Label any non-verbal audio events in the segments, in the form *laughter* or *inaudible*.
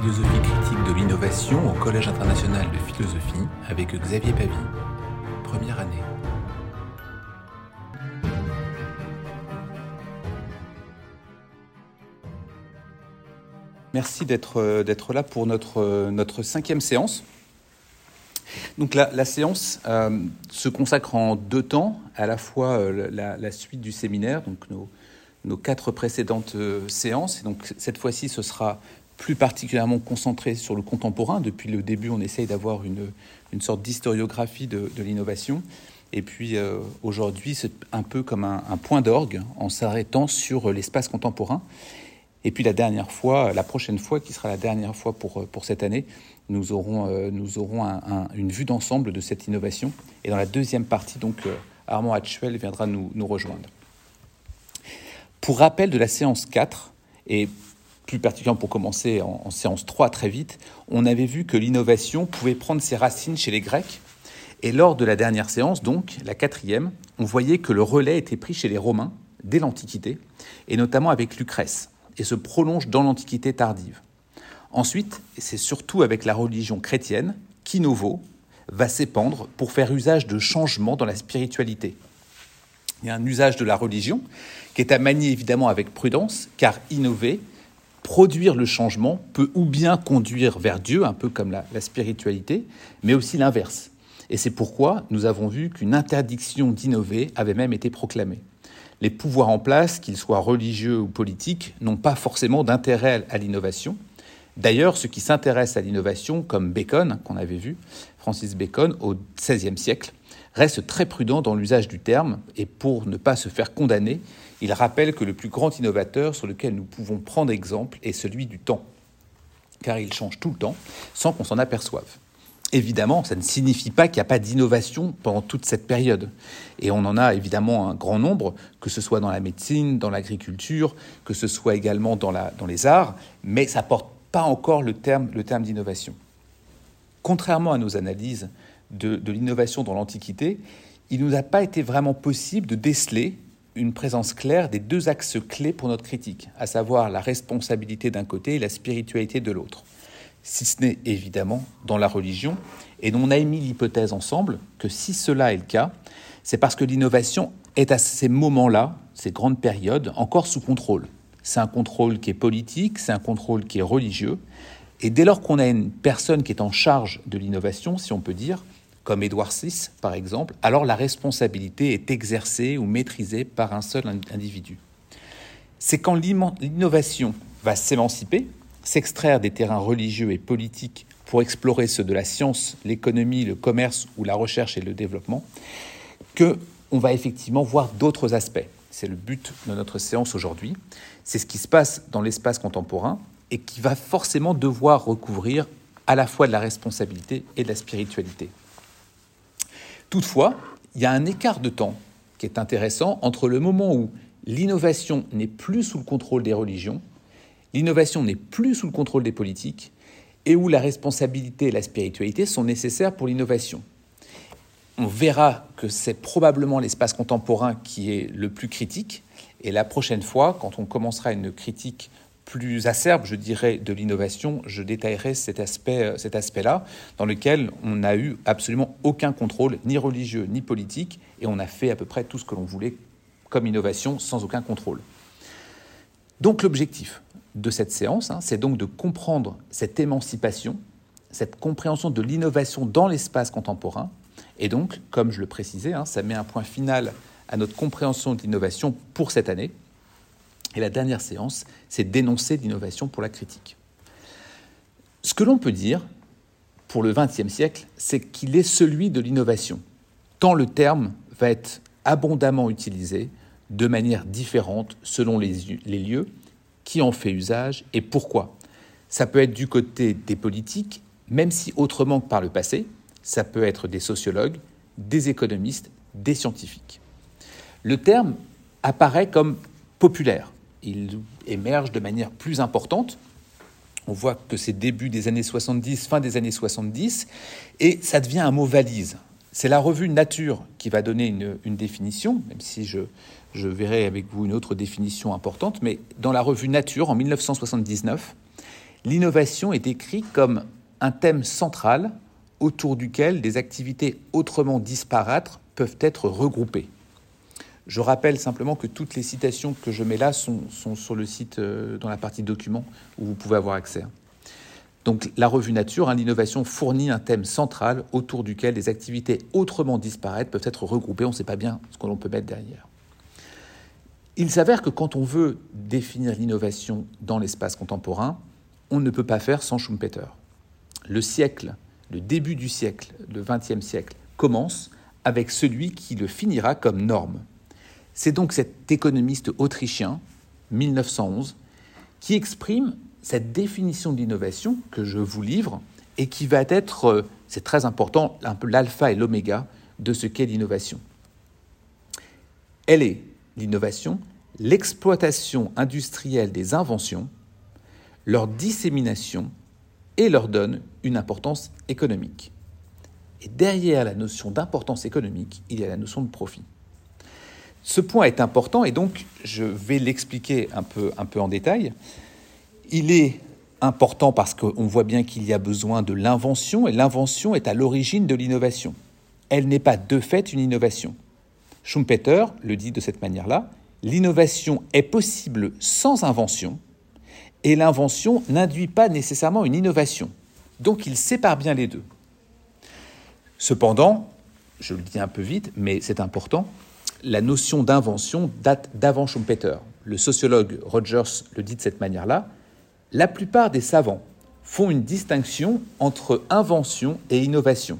philosophie critique de l'innovation au Collège international de philosophie avec Xavier Pavie. Première année. Merci d'être d'être là pour notre, notre cinquième séance. Donc la, séance euh, se consacre en deux temps, à la fois euh, la, la, suite du séminaire, donc nos, nos quatre précédentes euh, séances. Et donc cette fois-ci, ce sera plus particulièrement concentré sur le contemporain. Depuis le début, on essaye d'avoir une, une sorte d'historiographie de, de l'innovation. Et puis euh, aujourd'hui, c'est un peu comme un, point d'orgue en s'arrêtant sur l'espace contemporain. Et puis la dernière fois, la prochaine fois, qui sera la dernière fois pour, pour cette année, nous aurons, euh, nous aurons un, un, une vue d'ensemble de cette innovation. Et dans la deuxième partie, donc, euh, Armand Hatchuel viendra nous, nous rejoindre. Pour rappel de la séance 4, et plus particulièrement pour commencer en, en séance 3 très vite, on avait vu que l'innovation pouvait prendre ses racines chez les Grecs. Et lors de la dernière séance, donc la quatrième, on voyait que le relais était pris chez les Romains dès l'Antiquité, et notamment avec Lucrèce, et se prolonge dans l'Antiquité tardive. Ensuite, c'est surtout avec la religion chrétienne qu'Innovo va s'épandre pour faire usage de changements dans la spiritualité. Il y a un usage de la religion qui est à manier évidemment avec prudence, car innover, produire le changement, peut ou bien conduire vers Dieu, un peu comme la, spiritualité, mais aussi l'inverse. Et c'est pourquoi nous avons vu qu'une interdiction d'innover avait même été proclamée. Les pouvoirs en place, qu'ils soient religieux ou politiques, n'ont pas forcément d'intérêt à l'innovation. D'ailleurs, ceux qui s'intéressent à l'innovation, comme Bacon, qu'on avait vu, Francis Bacon, au XVIe siècle, reste très prudent dans l'usage du terme et pour ne pas se faire condamner, il rappelle que le plus grand innovateur sur lequel nous pouvons prendre exemple est celui du temps, car il change tout le temps sans qu'on s'en aperçoive. Évidemment, ça ne signifie pas qu'il n'y a pas d'innovation pendant toute cette période. Et on en a évidemment un grand nombre, que ce soit dans la médecine, dans l'agriculture, que ce soit également dans, les arts, mais ça porte pas encore le terme, le terme d'innovation. Contrairement à nos analyses de, de l'innovation dans l'Antiquité, il ne nous a pas été vraiment possible de déceler une présence claire des deux axes clés pour notre critique, à savoir la responsabilité d'un côté et la spiritualité de l'autre. Si ce n'est évidemment dans la religion, et on a émis l'hypothèse ensemble que si cela est le cas, c'est parce que l'innovation est à ces moments-là, ces grandes périodes, encore sous contrôle. C'est un contrôle qui est politique, c'est un contrôle qui est religieux, et dès lors qu'on a une personne qui est en charge de l'innovation, si on peut dire, comme Édouard VI par exemple, alors la responsabilité est exercée ou maîtrisée par un seul individu. C'est quand l'innovation va s'émanciper, s'extraire des terrains religieux et politiques pour explorer ceux de la science, l'économie, le commerce ou la recherche et le développement, que on va effectivement voir d'autres aspects. C'est le but de notre séance aujourd'hui. C'est ce qui se passe dans l'espace contemporain et qui va forcément devoir recouvrir à la fois de la responsabilité et de la spiritualité. Toutefois, il y a un écart de temps qui est intéressant entre le moment où l'innovation n'est plus sous le contrôle des religions, l'innovation n'est plus sous le contrôle des politiques, et où la responsabilité et la spiritualité sont nécessaires pour l'innovation. On verra que c'est probablement l'espace contemporain qui est le plus critique, et la prochaine fois, quand on commencera une critique plus acerbe, je dirais, de l'innovation, je détaillerai cet aspect, cet aspect-là, dans lequel on n'a eu absolument aucun contrôle, ni religieux, ni politique, et on a fait à peu près tout ce que l'on voulait comme innovation sans aucun contrôle. Donc l'objectif de cette séance, hein, c'est donc de comprendre cette émancipation, cette compréhension de l'innovation dans l'espace contemporain, et donc, comme je le précisais, hein, ça met un point final à notre compréhension de l'innovation pour cette année, et la dernière séance, c'est dénoncer l'innovation pour la critique. Ce que l'on peut dire pour le XXe siècle, c'est qu'il est celui de l'innovation, tant le terme va être abondamment utilisé de manière différente selon les, lieux, qui en fait usage et pourquoi. Ça peut être du côté des politiques, même si autrement que par le passé, ça peut être des sociologues, des économistes, des scientifiques. Le terme apparaît comme populaire, il émerge de manière plus importante. On voit que c'est début des années 70, fin des années 70, et ça devient un mot valise. C'est la revue Nature qui va donner une, définition, même si je, je, verrai avec vous une autre définition importante, mais dans la revue Nature, en 1979, l'innovation est décrite comme un thème central autour duquel des activités autrement disparates peuvent être regroupées. Je rappelle simplement que toutes les citations que je mets là sont, sur le site euh, dans la partie documents où vous pouvez avoir accès. Donc la revue Nature, hein, l'innovation fournit un thème central autour duquel des activités autrement disparates peuvent être regroupées. On ne sait pas bien ce que l'on peut mettre derrière. Il s'avère que quand on veut définir l'innovation dans l'espace contemporain, on ne peut pas faire sans Schumpeter. Le siècle, le début du siècle, le XXe siècle, commence avec celui qui le finira comme norme. C'est donc cet économiste autrichien, 1911, qui exprime cette définition de l'innovation que je vous livre et qui va être, euh, c'est très important, un peu l'alpha et l'oméga de ce qu'est l'innovation. Elle est, l'innovation, l'exploitation industrielle des inventions, leur dissémination et leur donne une importance économique. Et derrière la notion d'importance économique, il y a la notion de profit. Ce point est important et donc je vais l'expliquer un peu, un peu en détail. Il est important parce qu'on voit bien qu'il y a besoin de l'invention et l'invention est à l'origine de l'innovation. Elle n'est pas de fait une innovation. Schumpeter le dit de cette manière-là, l'innovation est possible sans invention et l'invention n'induit pas nécessairement une innovation. Donc il sépare bien les deux. Cependant, je le dis un peu vite, mais c'est important, la notion d'invention date d'avant Schumpeter. Le sociologue Rogers le dit de cette manière-là. La plupart des savants font une distinction entre invention et innovation.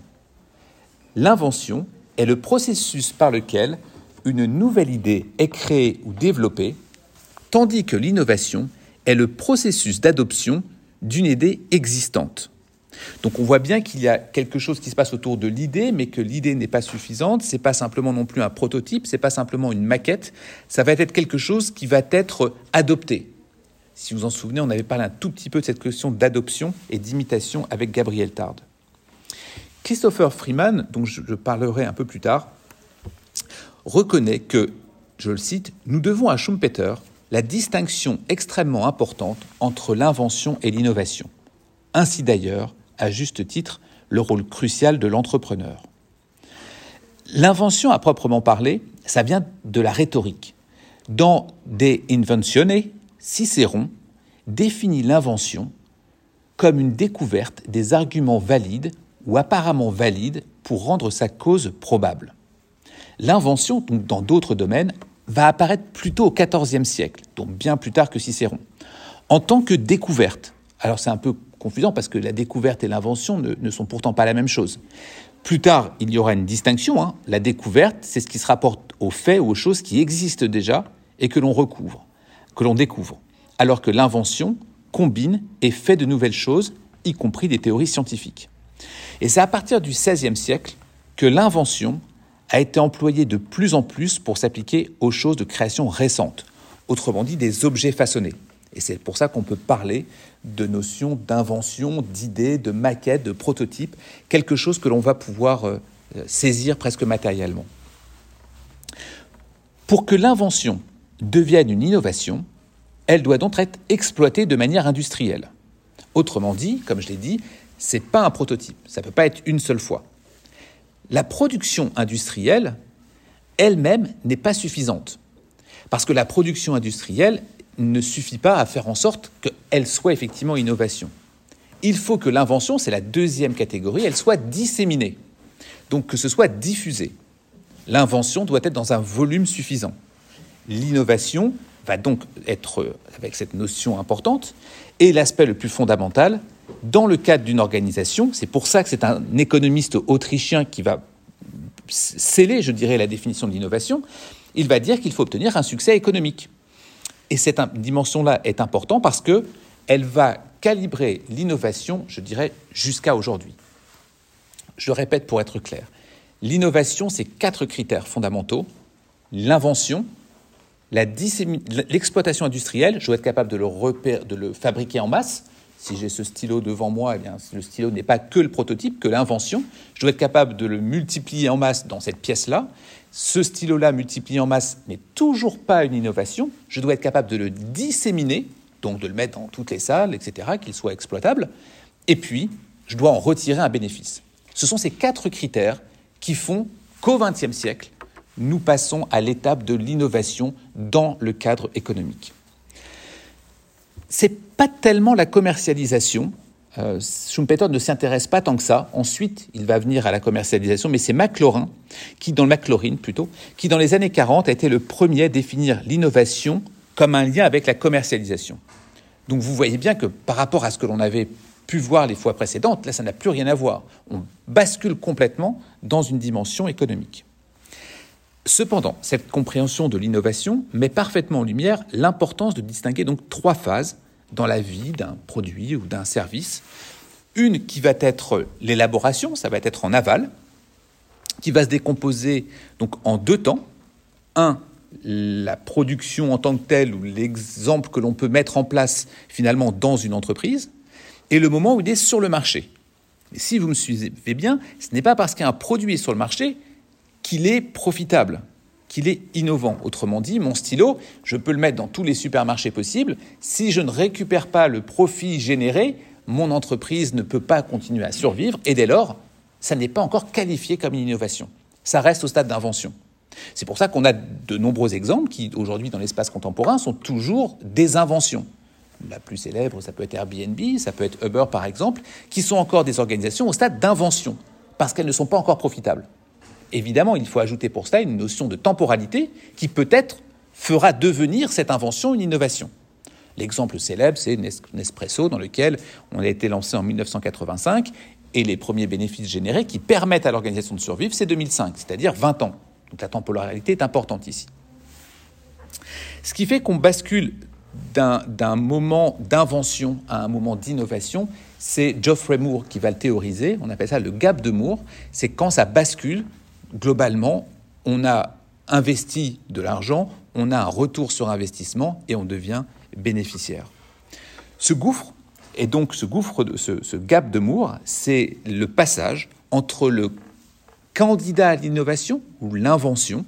L'invention est le processus par lequel une nouvelle idée est créée ou développée, tandis que l'innovation est le processus d'adoption d'une idée existante. Donc on voit bien qu'il y a quelque chose qui se passe autour de l'idée, mais que l'idée n'est pas suffisante. C'est pas simplement non plus un prototype, c'est pas simplement une maquette. Ça va être quelque chose qui va être adopté. Si vous en souvenez, on avait parlé un tout petit peu de cette question d'adoption et d'imitation avec Gabriel Tard. Christopher Freeman, dont je parlerai un peu plus tard, reconnaît que, je le cite, nous devons à Schumpeter la distinction extrêmement importante entre l'invention et l'innovation. Ainsi d'ailleurs, à juste titre le rôle crucial de l'entrepreneur. L'invention à proprement parler, ça vient de la rhétorique. Dans De Inventione, Cicéron définit l'invention comme une découverte des arguments valides ou apparemment valides pour rendre sa cause probable. L'invention, dans d'autres domaines, va apparaître plutôt au XIVe siècle, donc bien plus tard que Cicéron, en tant que découverte. Alors c'est un peu confusant parce que la découverte et l'invention ne, sont pourtant pas la même chose. Plus tard, il y aura une distinction. Hein. La découverte, c'est ce qui se rapporte aux faits ou aux choses qui existent déjà et que l'on recouvre, que l'on découvre. Alors que l'invention combine et fait de nouvelles choses, y compris des théories scientifiques. Et c'est à partir du XVIe siècle que l'invention a été employée de plus en plus pour s'appliquer aux choses de création récente, autrement dit des objets façonnés. Et c'est pour ça qu'on peut parler de notions d'invention, d'idées, de maquettes, de prototypes, quelque chose que l'on va pouvoir euh, saisir presque matériellement. Pour que l'invention devienne une innovation, elle doit donc être exploitée de manière industrielle. Autrement dit, comme je l'ai dit, ce n'est pas un prototype, ça ne peut pas être une seule fois. La production industrielle elle-même n'est pas suffisante. Parce que la production industrielle, ne suffit pas à faire en sorte qu'elle soit effectivement innovation. Il faut que l'invention, c'est la deuxième catégorie, elle soit disséminée. Donc que ce soit diffusé. L'invention doit être dans un volume suffisant. L'innovation va donc être avec cette notion importante. Et l'aspect le plus fondamental, dans le cadre d'une organisation, c'est pour ça que c'est un économiste autrichien qui va sceller, je dirais, la définition de l'innovation, il va dire qu'il faut obtenir un succès économique. Et cette dimension-là est importante parce que elle va calibrer l'innovation, je dirais, jusqu'à aujourd'hui. Je répète pour être clair. L'innovation, c'est quatre critères fondamentaux. L'invention, l'exploitation industrielle, je dois être capable de le, fabriquer en masse. Si j'ai ce stylo devant moi, eh bien, le stylo n'est pas que le prototype, que l'invention. Je dois être capable de le multiplier en masse dans cette pièce-là ce stylo-là multiplié en masse n'est toujours pas une innovation, je dois être capable de le disséminer donc de le mettre dans toutes les salles, etc., qu'il soit exploitable, et puis je dois en retirer un bénéfice. Ce sont ces quatre critères qui font qu'au XXe siècle, nous passons à l'étape de l'innovation dans le cadre économique. C'est pas tellement la commercialisation. Euh, Schumpeter ne s'intéresse pas tant que ça. Ensuite, il va venir à la commercialisation, mais c'est McLaurin, qui dans plutôt, qui dans les années 40 a été le premier à définir l'innovation comme un lien avec la commercialisation. Donc vous voyez bien que par rapport à ce que l'on avait pu voir les fois précédentes, là ça n'a plus rien à voir. On bascule complètement dans une dimension économique. Cependant, cette compréhension de l'innovation met parfaitement en lumière l'importance de distinguer donc trois phases dans la vie d'un produit ou d'un service. Une qui va être l'élaboration, ça va être en aval, qui va se décomposer donc en deux temps. Un, la production en tant que telle ou l'exemple que l'on peut mettre en place finalement dans une entreprise, et le moment où il est sur le marché. Si vous me suivez bien, ce n'est pas parce qu'un produit est sur le marché qu'il est profitable, qu'il est innovant. Autrement dit, mon stylo, je peux le mettre dans tous les supermarchés possibles. Si je ne récupère pas le profit généré, mon entreprise ne peut pas continuer à survivre et dès lors, ça n'est pas encore qualifié comme une innovation. Ça reste au stade d'invention. C'est pour ça qu'on a de nombreux exemples qui, aujourd'hui, dans l'espace contemporain, sont toujours des inventions. La plus célèbre, ça peut être Airbnb, ça peut être Uber, par exemple, qui sont encore des organisations au stade d'invention, parce qu'elles ne sont pas encore profitables. Évidemment, il faut ajouter pour cela une notion de temporalité qui peut-être fera devenir cette invention une innovation. L'exemple célèbre, c'est Nespresso, dans lequel on a été lancé en 1985, et les premiers bénéfices générés qui permettent à l'organisation de survivre, c'est 2005, c'est-à-dire 20 ans. Donc la temporalité est importante ici. Ce qui fait qu'on bascule d'un moment d'invention à un moment d'innovation, c'est Geoffrey Moore qui va le théoriser. On appelle ça le gap de Moore. C'est quand ça bascule, globalement, on a investi de l'argent, on a un retour sur investissement et on devient bénéficiaire. Ce gouffre, et donc ce gouffre, ce, ce gap de Moore, c'est le passage entre le candidat à l'innovation ou l'invention,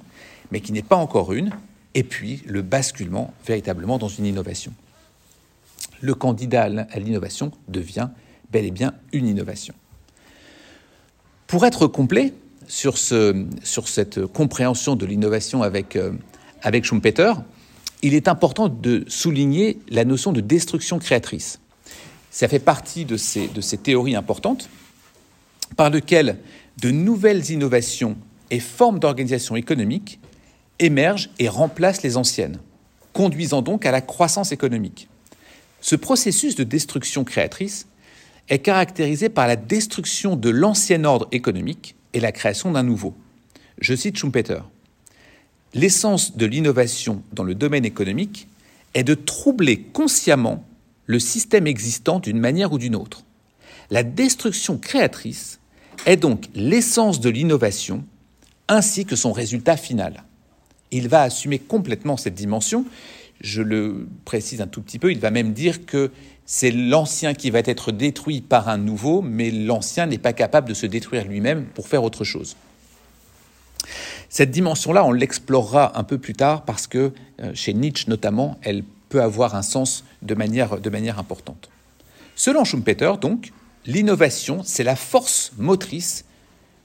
mais qui n'est pas encore une, et puis le basculement véritablement dans une innovation. Le candidat à l'innovation devient bel et bien une innovation. Pour être complet sur, ce, cette compréhension de l'innovation avec, euh, avec Schumpeter, il est important de souligner la notion de destruction créatrice. Ça fait partie de ces, de ces théories importantes par lesquelles de nouvelles innovations et formes d'organisation économique émergent et remplacent les anciennes, conduisant donc à la croissance économique. Ce processus de destruction créatrice est caractérisé par la destruction de l'ancien ordre économique et la création d'un nouveau. Je cite Schumpeter. L'essence de l'innovation dans le domaine économique est de troubler consciemment le système existant d'une manière ou d'une autre. La destruction créatrice est donc l'essence de l'innovation ainsi que son résultat final. Il va assumer complètement cette dimension. Je le précise un tout petit peu, il va même dire que c'est l'ancien qui va être détruit par un nouveau, mais l'ancien n'est pas capable de se détruire lui-même pour faire autre chose. Cette dimension-là, on l'explorera un peu plus tard parce que euh, chez Nietzsche notamment, elle peut avoir un sens de manière, de manière importante. Selon Schumpeter, donc, l'innovation, c'est la force motrice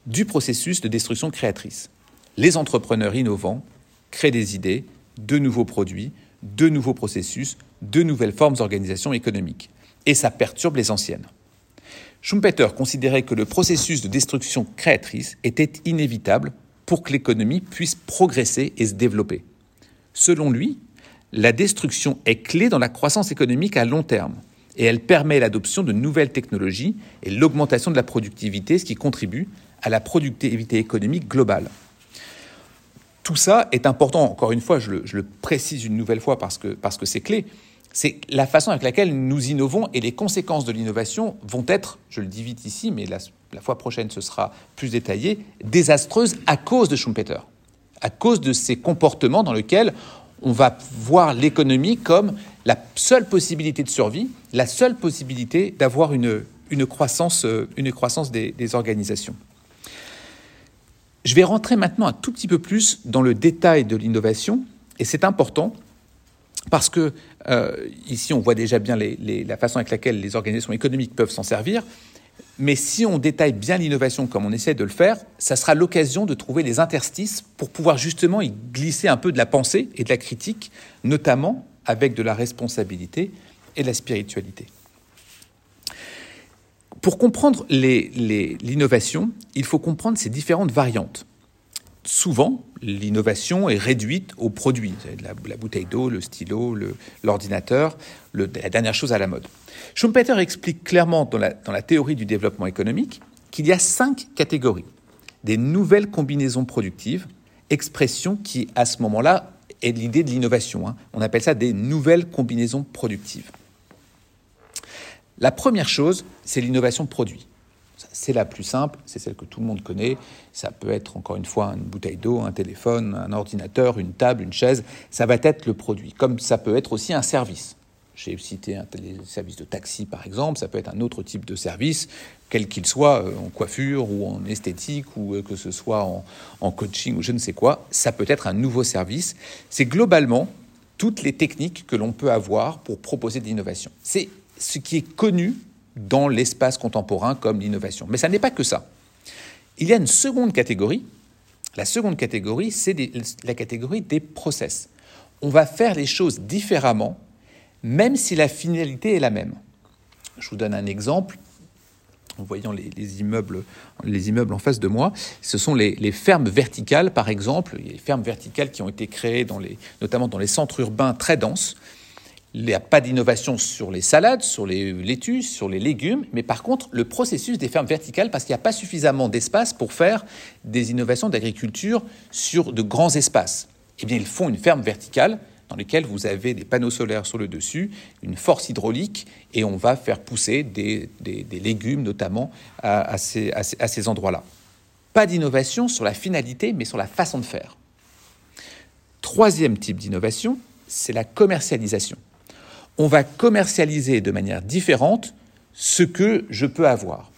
du processus de destruction créatrice. Les entrepreneurs innovants créent des idées, de nouveaux produits, de nouveaux processus, de nouvelles formes d'organisation économique. Et ça perturbe les anciennes. Schumpeter considérait que le processus de destruction créatrice était inévitable pour que l'économie puisse progresser et se développer. Selon lui, la destruction est clé dans la croissance économique à long terme et elle permet l'adoption de nouvelles technologies et l'augmentation de la productivité, ce qui contribue à la productivité économique globale. Tout ça est important, encore une fois, je le, précise une nouvelle fois parce que c'est parce que clé, c'est la façon avec laquelle nous innovons et les conséquences de l'innovation vont être, je le dis vite ici, mais la, fois prochaine ce sera plus détaillé, désastreuses à cause de Schumpeter, à cause de ces comportements dans lesquels on va voir l'économie comme la seule possibilité de survie, la seule possibilité d'avoir une, une, croissance, euh, une croissance des organisations. Je vais rentrer maintenant un tout petit peu plus dans le détail de l'innovation, et c'est important parce que euh, ici on voit déjà bien la façon avec laquelle les organisations économiques peuvent s'en servir, mais si on détaille bien l'innovation comme on essaie de le faire, ça sera l'occasion de trouver les interstices pour pouvoir justement y glisser un peu de la pensée et de la critique, notamment avec de la responsabilité et de la spiritualité. Pour comprendre l'innovation, il faut comprendre ces différentes variantes souvent, l'innovation est réduite au produit. La, bouteille d'eau, le stylo, l'ordinateur, la dernière chose à la mode. Schumpeter explique clairement dans la, dans la théorie du développement économique qu'il y a cinq catégories. Des nouvelles combinaisons productives, expression qui, à ce moment-là, est l'idée de l'innovation. Hein. On appelle ça des nouvelles combinaisons productives. La première chose, c'est l'innovation produit. C'est la plus simple, c'est celle que tout le monde connaît. Ça peut être encore une fois une bouteille d'eau, un téléphone, un ordinateur, une table, une chaise. Ça va être le produit. Comme ça peut être aussi un service. J'ai cité un service de taxi par exemple, ça peut être un autre type de service, quel qu'il soit, euh, en coiffure ou en esthétique ou euh, que ce soit en, en coaching ou je ne sais quoi. Ça peut être un nouveau service. C'est globalement toutes les techniques que l'on peut avoir pour proposer de l'innovation. C'est ce qui est connu dans l'espace contemporain comme l'innovation. Mais ça n'est pas que ça. Il y a une seconde catégorie. La seconde catégorie, c'est la catégorie des process. On va faire les choses différemment, même si la finalité est la même. Je vous donne un exemple. En voyant les, immeubles, les immeubles en face de moi, ce sont les, fermes verticales, par exemple, les fermes verticales qui ont été créées, dans les, notamment dans les centres urbains très denses, il n'y a pas d'innovation sur les salades, sur les laitues, sur les légumes, mais par contre, le processus des fermes verticales, parce qu'il n'y a pas suffisamment d'espace pour faire des innovations d'agriculture sur de grands espaces. Eh bien, ils font une ferme verticale dans laquelle vous avez des panneaux solaires sur le dessus, une force hydraulique, et on va faire pousser des, légumes notamment à ces endroits-là. Pas d'innovation sur la finalité, mais sur la façon de faire. Troisième type d'innovation, c'est la commercialisation on va commercialiser de manière différente ce que je peux avoir.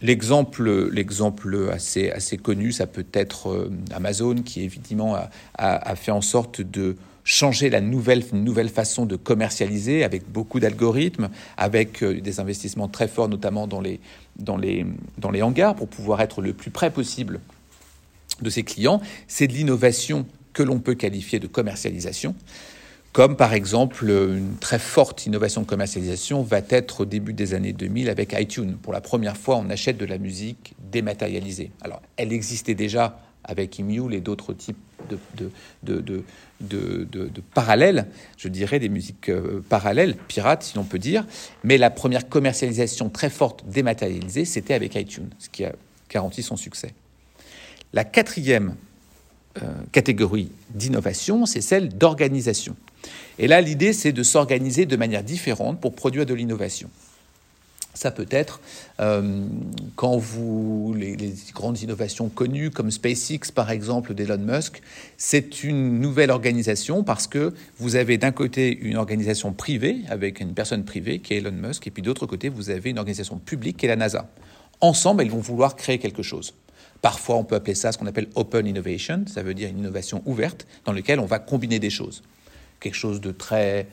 L'exemple, l'exemple assez, connu, ça peut être euh, Amazon qui évidemment a, fait en sorte de changer la nouvelle, nouvelle façon de commercialiser avec beaucoup d'algorithmes, avec euh, des investissements très forts, notamment dans les, dans, les, dans les hangars, pour pouvoir être le plus près possible de ses clients. C'est de l'innovation que l'on peut qualifier de commercialisation comme par exemple une très forte innovation de commercialisation va être au début des années 2000 avec iTunes. Pour la première fois, on achète de la musique dématérialisée. Alors, elle existait déjà avec Emule et d'autres types de, de, de, parallèles, je dirais des musiques euh, parallèles, pirates si l'on peut dire, mais la première commercialisation très forte dématérialisée, c'était avec iTunes, ce qui a garanti son succès. La quatrième catégorie d'innovation, c'est celle d'organisation. Et là, l'idée, c'est de s'organiser de manière différente pour produire de l'innovation. Ça peut être euh, quand vous les, grandes innovations connues comme SpaceX par exemple d'Elon Musk, c'est une nouvelle organisation parce que vous avez d'un côté une organisation privée avec une personne privée qui est Elon Musk et puis d'autre côté vous avez une organisation publique qui est la NASA. Ensemble, elles vont vouloir créer quelque chose. Parfois, on peut appeler ça ce qu'on appelle open innovation, ça veut dire une innovation ouverte dans laquelle on va combiner des choses quelque chose de très,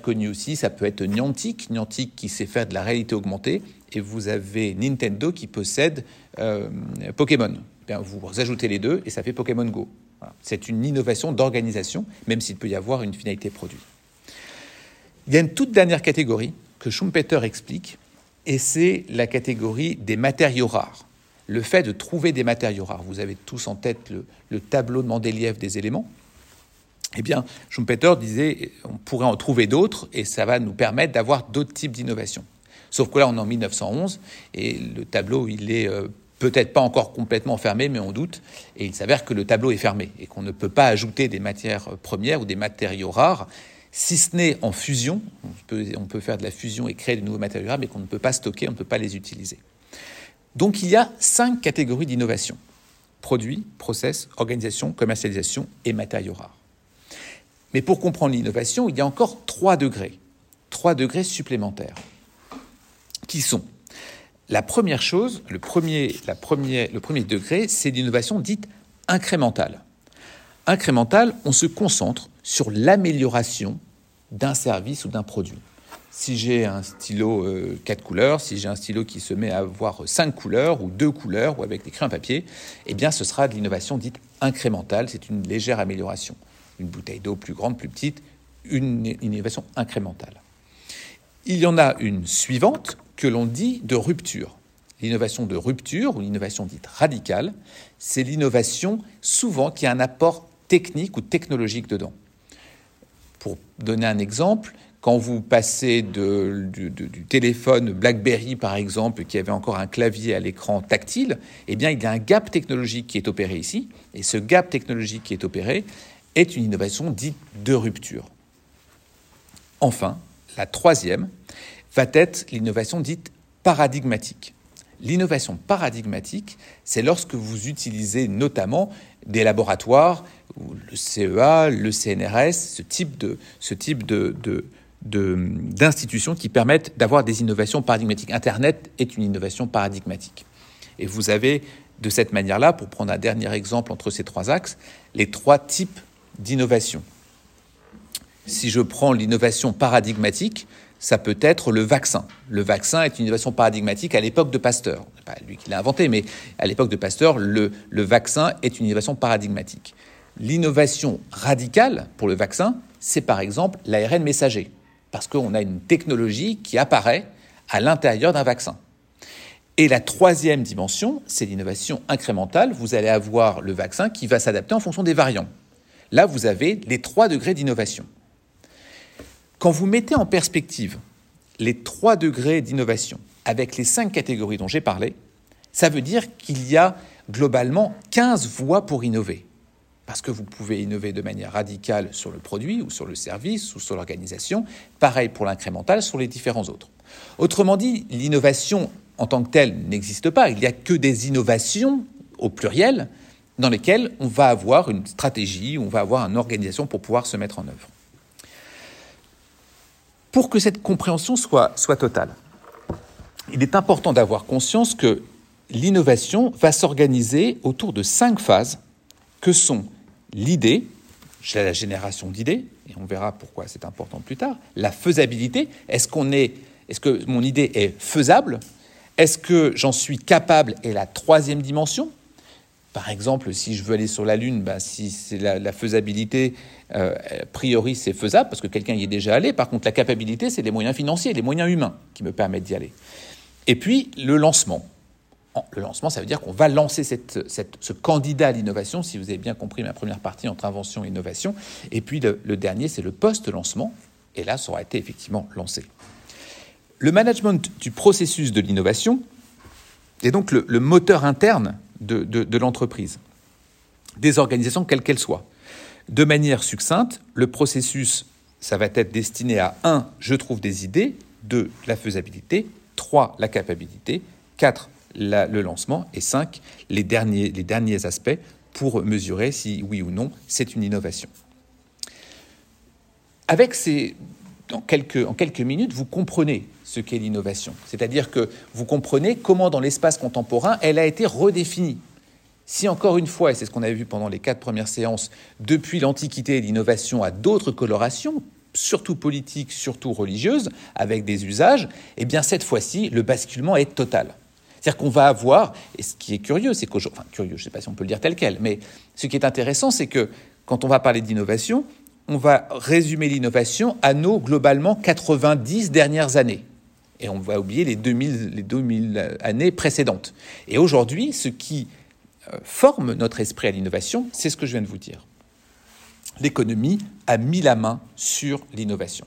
connu aussi, ça peut être Niantic, Niantic qui sait faire de la réalité augmentée, et vous avez Nintendo qui possède euh, Pokémon. Bien, vous ajoutez les deux et ça fait Pokémon Go. C'est une innovation d'organisation, même s'il peut y avoir une finalité produit. Il y a une toute dernière catégorie que Schumpeter explique, et c'est la catégorie des matériaux rares. Le fait de trouver des matériaux rares. Vous avez tous en tête le, le tableau de Mendeleïev des éléments eh bien, Schumpeter disait on pourrait en trouver d'autres et ça va nous permettre d'avoir d'autres types d'innovations. Sauf que là, on est en 1911 et le tableau, il est euh, peut-être pas encore complètement fermé, mais on doute. Et il s'avère que le tableau est fermé et qu'on ne peut pas ajouter des matières premières ou des matériaux rares, si ce n'est en fusion. On peut faire de la fusion et créer de nouveaux matériaux rares, mais qu'on ne peut pas stocker, on ne peut pas les utiliser. Donc il y a cinq catégories d'innovation produits, process, organisation, commercialisation et matériaux rares. Mais pour comprendre l'innovation, il y a encore trois degrés, trois degrés supplémentaires, qui sont la première chose, le premier, la le premier degré, c'est l'innovation dite incrémentale. Incrémentale, on se concentre sur l'amélioration d'un service ou d'un produit. Si j'ai un stylo euh, quatre couleurs, si j'ai un stylo qui se met à avoir cinq couleurs ou deux couleurs ou avec des crayons papier, eh bien ce sera de l'innovation dite incrémentale, c'est une légère amélioration. Une bouteille d'eau plus grande, plus petite, une innovation incrémentale. Il y en a une suivante que l'on dit de rupture. L'innovation de rupture ou l'innovation dite radicale, c'est l'innovation souvent qui a un apport technique ou technologique dedans. Pour donner un exemple, quand vous passez du, téléphone BlackBerry, par exemple, qui avait encore un clavier à l'écran tactile, eh bien, il y a un gap technologique qui est opéré ici. Et ce gap technologique qui est opéré est une innovation dite de rupture. Enfin, la troisième va être l'innovation dite paradigmatique. L'innovation paradigmatique, c'est lorsque vous utilisez notamment des laboratoires, le CEA, le CNRS, ce type de, ce type de, d'institutions qui permettent d'avoir des innovations paradigmatiques. Internet est une innovation paradigmatique. Et vous avez de cette manière-là, pour prendre un dernier exemple entre ces trois axes, les trois types d'innovation. Si je prends l'innovation paradigmatique, ça peut être le vaccin. Le vaccin est une innovation paradigmatique à l'époque de Pasteur. pas lui qui l'a inventé, mais à l'époque de Pasteur, le, le vaccin est une innovation paradigmatique. L'innovation radicale pour le vaccin, c'est par exemple l'ARN messager parce qu'on a une technologie qui apparaît à l'intérieur d'un vaccin. Et la troisième dimension, c'est l'innovation incrémentale. Vous allez avoir le vaccin qui va s'adapter en fonction des variants. Là, vous avez les trois degrés d'innovation. Quand vous mettez en perspective les trois degrés d'innovation avec les cinq catégories dont j'ai parlé, ça veut dire qu'il y a globalement 15 voies pour innover parce que vous pouvez innover de manière radicale sur le produit ou sur le service ou sur l'organisation. Pareil pour l'incrémental sur les différents autres. Autrement dit, l'innovation en tant que telle n'existe pas. Il n'y a que des innovations au pluriel dans lesquelles on va avoir une stratégie, on va avoir une organisation pour pouvoir se mettre en œuvre. Pour que cette compréhension soit, soit totale, il est important d'avoir conscience que l'innovation va s'organiser autour de cinq phases que sont l'idée, la génération d'idées, et on verra pourquoi c'est important plus tard, la faisabilité, est-ce est, est-ce que mon idée est faisable? Est-ce que j'en suis capable Et la troisième dimension, par exemple, si je veux aller sur la Lune, ben, si c'est la, faisabilité, euh, a priori c'est faisable parce que quelqu'un y est déjà allé. Par contre, la capacité, c'est les moyens financiers, les moyens humains qui me permettent d'y aller. Et puis le lancement le lancement, ça veut dire qu'on va lancer ce candidat à l'innovation, si vous avez bien compris ma première partie entre invention et innovation. Et puis le, dernier, c'est le post-lancement. Et là, ça aura été effectivement lancé. Le management du processus de l'innovation est donc le, moteur interne de, l'entreprise, des organisations quelles qu'elles soient. De manière succincte, le processus, ça va être destiné à 1. Je trouve des idées, 2. La faisabilité, 3. La capacité, 4 le lancement, et cinq, les derniers, les derniers aspects pour mesurer si oui ou non c'est une innovation. Avec ces, en quelques, en quelques minutes, vous comprenez ce qu'est l'innovation. C'est-à-dire que vous comprenez comment dans l'espace contemporain, elle a été redéfinie. Si encore une fois, et c'est ce qu'on a vu pendant les quatre premières séances, depuis l'Antiquité, l'innovation a d'autres colorations, surtout politiques, surtout religieuses, avec des usages, eh bien cette fois-ci, le basculement est total. C'est-à-dire qu'on va avoir, et ce qui est curieux, c'est qu'aujourd'hui, enfin curieux, je ne sais pas si on peut le dire tel quel, mais ce qui est intéressant, c'est que quand on va parler d'innovation, on va résumer l'innovation à nos globalement 90 dernières années. Et on va oublier les 2000, les 2000 années précédentes. Et aujourd'hui, ce qui euh, forme notre esprit à l'innovation, c'est ce que je viens de vous dire. L'économie a mis la main sur l'innovation.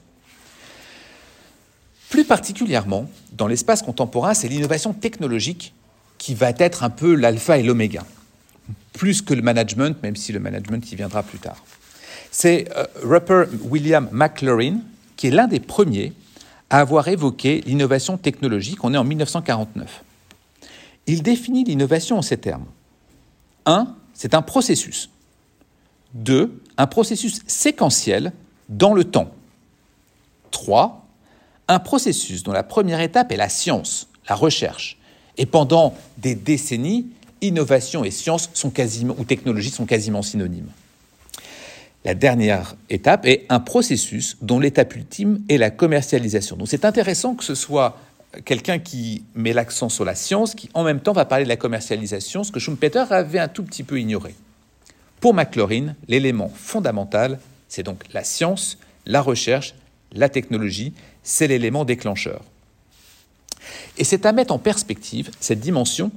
Plus particulièrement, dans l'espace contemporain, c'est l'innovation technologique qui va être un peu l'alpha et l'oméga, plus que le management, même si le management y viendra plus tard. C'est euh, Rupert William McLaurin qui est l'un des premiers à avoir évoqué l'innovation technologique. On est en 1949. Il définit l'innovation en ces termes. 1. C'est un processus. 2. Un processus séquentiel dans le temps. 3 un processus dont la première étape est la science, la recherche. Et pendant des décennies, innovation et science sont quasiment, ou technologie sont quasiment synonymes. La dernière étape est un processus dont l'étape ultime est la commercialisation. Donc c'est intéressant que ce soit quelqu'un qui met l'accent sur la science, qui en même temps va parler de la commercialisation, ce que Schumpeter avait un tout petit peu ignoré. Pour McLaurin, l'élément fondamental, c'est donc la science, la recherche, la technologie, c'est l'élément déclencheur. Et c'est à mettre en perspective cette dimension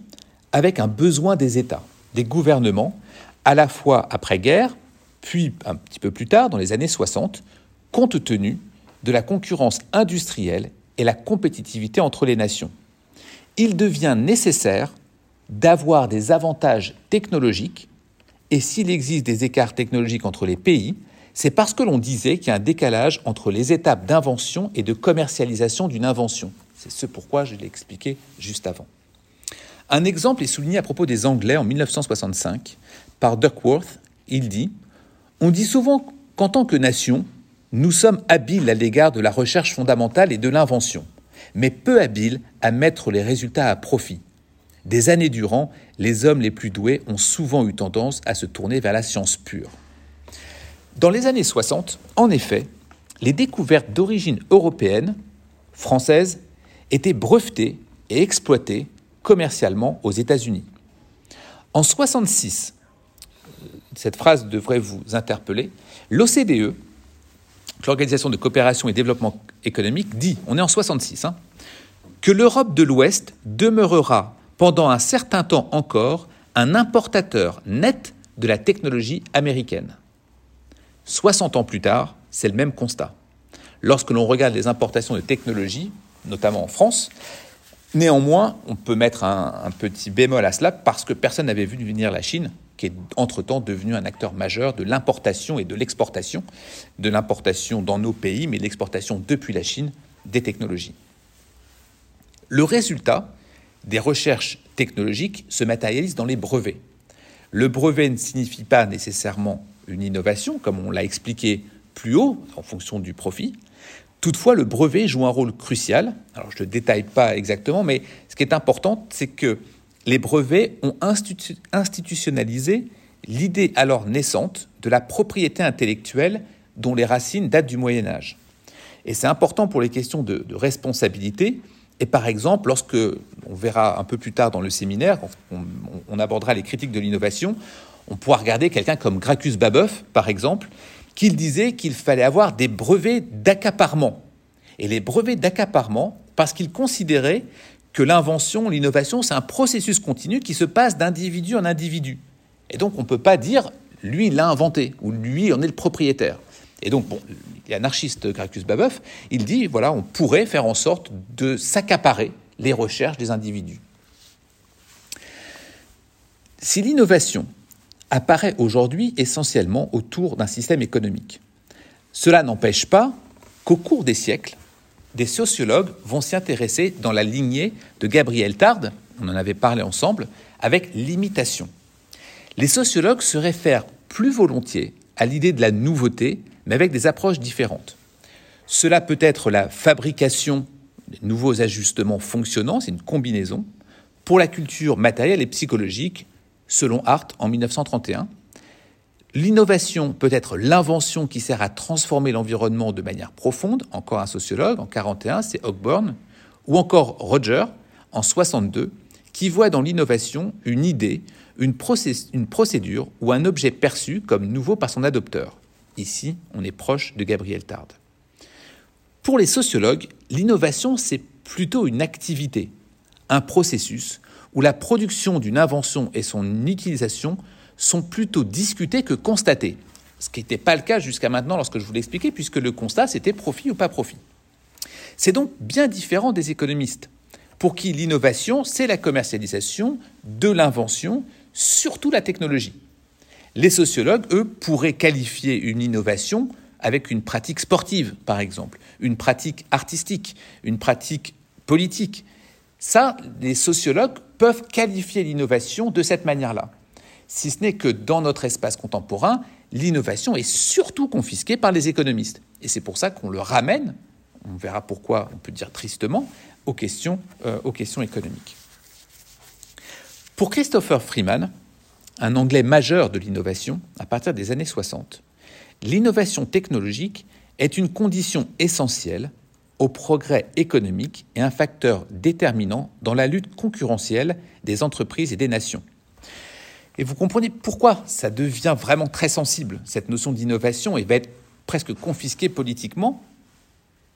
avec un besoin des États, des gouvernements, à la fois après-guerre, puis un petit peu plus tard, dans les années 60, compte tenu de la concurrence industrielle et la compétitivité entre les nations. Il devient nécessaire d'avoir des avantages technologiques, et s'il existe des écarts technologiques entre les pays, c'est parce que l'on disait qu'il y a un décalage entre les étapes d'invention et de commercialisation d'une invention. C'est ce pourquoi je l'ai expliqué juste avant. Un exemple est souligné à propos des Anglais en 1965 par Duckworth. Il dit On dit souvent qu'en tant que nation, nous sommes habiles à l'égard de la recherche fondamentale et de l'invention, mais peu habiles à mettre les résultats à profit. Des années durant, les hommes les plus doués ont souvent eu tendance à se tourner vers la science pure. Dans les années 60, en effet, les découvertes d'origine européenne, française, étaient brevetées et exploitées commercialement aux États-Unis. En 66, cette phrase devrait vous interpeller, l'OCDE l'Organisation de coopération et développement économique dit, on est en 66, hein, que l'Europe de l'Ouest demeurera pendant un certain temps encore un importateur net de la technologie américaine. 60 ans plus tard, c'est le même constat. Lorsque l'on regarde les importations de technologie, notamment en France, néanmoins, on peut mettre un, petit bémol à cela parce que personne n'avait vu venir la Chine qui est entre-temps devenu un acteur majeur de l'importation et de l'exportation, de l'importation dans nos pays, mais l'exportation depuis la Chine des technologies. Le résultat des recherches technologiques se matérialise dans les brevets. Le brevet ne signifie pas nécessairement une innovation, comme on l'a expliqué plus haut, en fonction du profit. Toutefois, le brevet joue un rôle crucial. Alors, je ne le détaille pas exactement, mais ce qui est important, c'est que les brevets ont institutionnalisé l'idée alors naissante de la propriété intellectuelle dont les racines datent du Moyen Âge. Et c'est important pour les questions de, responsabilité. Et par exemple, lorsque, on verra un peu plus tard dans le séminaire, on, on abordera les critiques de l'innovation, on pourra regarder quelqu'un comme Gracchus Babeuf, par exemple, qui disait qu'il fallait avoir des brevets d'accaparement. Et les brevets d'accaparement, parce qu'il considérait que l'invention, l'innovation, c'est un processus continu qui se passe d'individu en individu. Et donc on ne peut pas dire lui l'a inventé ou lui en est le propriétaire. Et donc l'anarchiste Gracchus Babeuf, il dit voilà, on pourrait faire en sorte de s'accaparer les recherches des individus. Si l'innovation apparaît aujourd'hui essentiellement autour d'un système économique, cela n'empêche pas qu'au cours des siècles, des sociologues vont s'y intéresser dans la lignée de Gabriel Tarde, on en avait parlé ensemble, avec l'imitation. Les sociologues se réfèrent plus volontiers à l'idée de la nouveauté, mais avec des approches différentes. Cela peut être la fabrication de nouveaux ajustements fonctionnants, c'est une combinaison, pour la culture matérielle et psychologique, selon Hart en 1931, L'innovation peut être l'invention qui sert à transformer l'environnement de manière profonde, encore un sociologue, en 41, c'est Ogborn, ou encore Roger, en 62, qui voit dans l'innovation une idée, une, une, procédure ou un objet perçu comme nouveau par son adopteur. Ici, on est proche de Gabriel Tarde. Pour les sociologues, l'innovation, c'est plutôt une activité, un processus où la production d'une invention et son utilisation sont plutôt discutés que constatés. Ce qui n'était pas le cas jusqu'à maintenant lorsque je vous l'expliquais, puisque le constat, c'était profit ou pas profit. C'est donc bien différent des économistes, pour qui l'innovation, c'est la commercialisation de l'invention, surtout la technologie. Les sociologues, eux, pourraient qualifier une innovation avec une pratique sportive, par exemple, une pratique artistique, une pratique politique. Ça, les sociologues peuvent qualifier l'innovation de cette manière-là si ce n'est que dans notre espace contemporain, l'innovation est surtout confisquée par les économistes. Et c'est pour ça qu'on le ramène, on verra pourquoi, on peut dire tristement, aux questions, euh, aux questions économiques. Pour Christopher Freeman, un Anglais majeur de l'innovation à partir des années 60, l'innovation technologique est une condition essentielle au progrès économique et un facteur déterminant dans la lutte concurrentielle des entreprises et des nations. Et vous comprenez pourquoi ça devient vraiment très sensible, cette notion d'innovation, et va être presque confisquée politiquement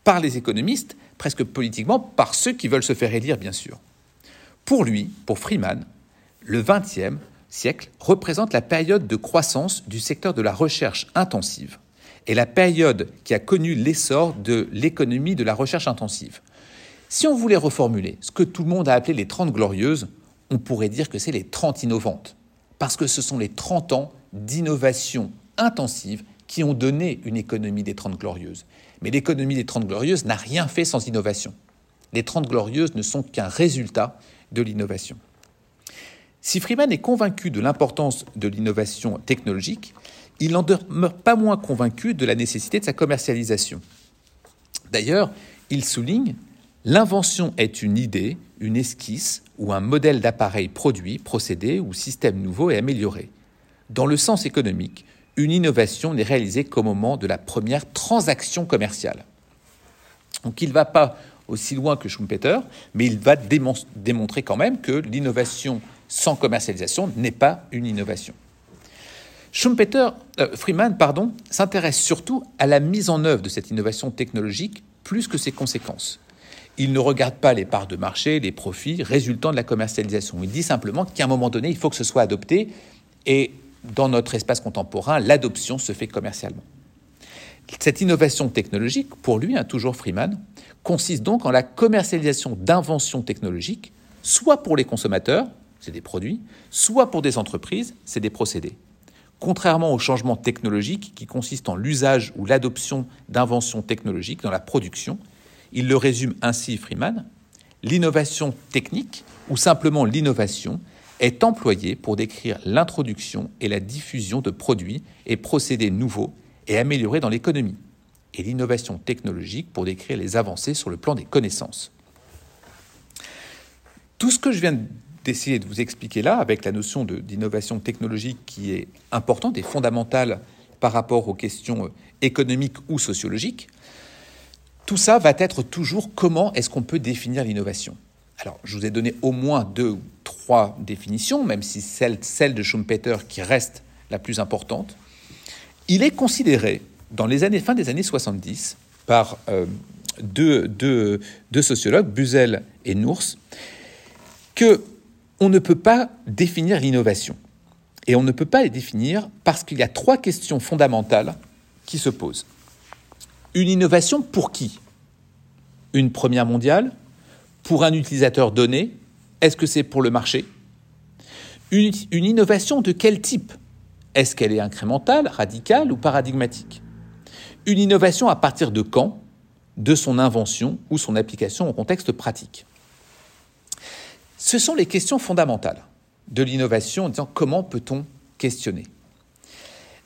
par les économistes, presque politiquement par ceux qui veulent se faire élire, bien sûr. Pour lui, pour Freeman, le XXe siècle représente la période de croissance du secteur de la recherche intensive et la période qui a connu l'essor de l'économie de la recherche intensive. Si on voulait reformuler ce que tout le monde a appelé les 30 glorieuses, on pourrait dire que c'est les 30 innovantes, parce que ce sont les 30 ans d'innovation intensive qui ont donné une économie des 30 glorieuses. Mais l'économie des 30 glorieuses n'a rien fait sans innovation. Les 30 glorieuses ne sont qu'un résultat de l'innovation. Si Freeman est convaincu de l'importance de l'innovation technologique, il n'en demeure pas moins convaincu de la nécessité de sa commercialisation. D'ailleurs, il souligne L'invention est une idée, une esquisse ou un modèle d'appareil produit, procédé ou système nouveau et amélioré. Dans le sens économique, une innovation n'est réalisée qu'au moment de la première transaction commerciale. Donc il ne va pas aussi loin que Schumpeter, mais il va démontrer quand même que l'innovation sans commercialisation n'est pas une innovation. Schumpeter, euh, Freeman pardon, s'intéresse surtout à la mise en œuvre de cette innovation technologique plus que ses conséquences. Il ne regarde pas les parts de marché, les profits résultant de la commercialisation. Il dit simplement qu'à un moment donné, il faut que ce soit adopté et dans notre espace contemporain, l'adoption se fait commercialement. Cette innovation technologique, pour lui, hein, toujours Freeman, consiste donc en la commercialisation d'inventions technologiques, soit pour les consommateurs, c'est des produits, soit pour des entreprises, c'est des procédés. Contrairement au changement technologique qui consiste en l'usage ou l'adoption d'inventions technologiques dans la production, il le résume ainsi Freeman, l'innovation technique, ou simplement l'innovation, est employée pour décrire l'introduction et la diffusion de produits et procédés nouveaux et améliorés dans l'économie, et l'innovation technologique pour décrire les avancées sur le plan des connaissances. Tout ce que je viens d'essayer de vous expliquer là, avec la notion d'innovation technologique qui est importante et fondamentale par rapport aux questions euh, économiques ou sociologiques, tout ça va être toujours comment est-ce qu'on peut définir l'innovation. Alors, je vous ai donné au moins deux ou trois définitions, même si celle, celle de Schumpeter qui reste la plus importante. Il est considéré, dans les années, fin des années 70, par euh, deux, deux, deux, sociologues, Buzel et Nours, que on ne peut pas définir l'innovation. Et on ne peut pas les définir parce qu'il y a trois questions fondamentales qui se posent. Une innovation pour qui? Une première mondiale? Pour un utilisateur donné? Est-ce que c'est pour le marché? Une, une, innovation de quel type? Est-ce qu'elle est incrémentale, radicale ou paradigmatique? Une innovation à partir de quand? De son invention ou son application au contexte pratique. Ce sont les questions fondamentales de l'innovation en disant comment peut-on questionner.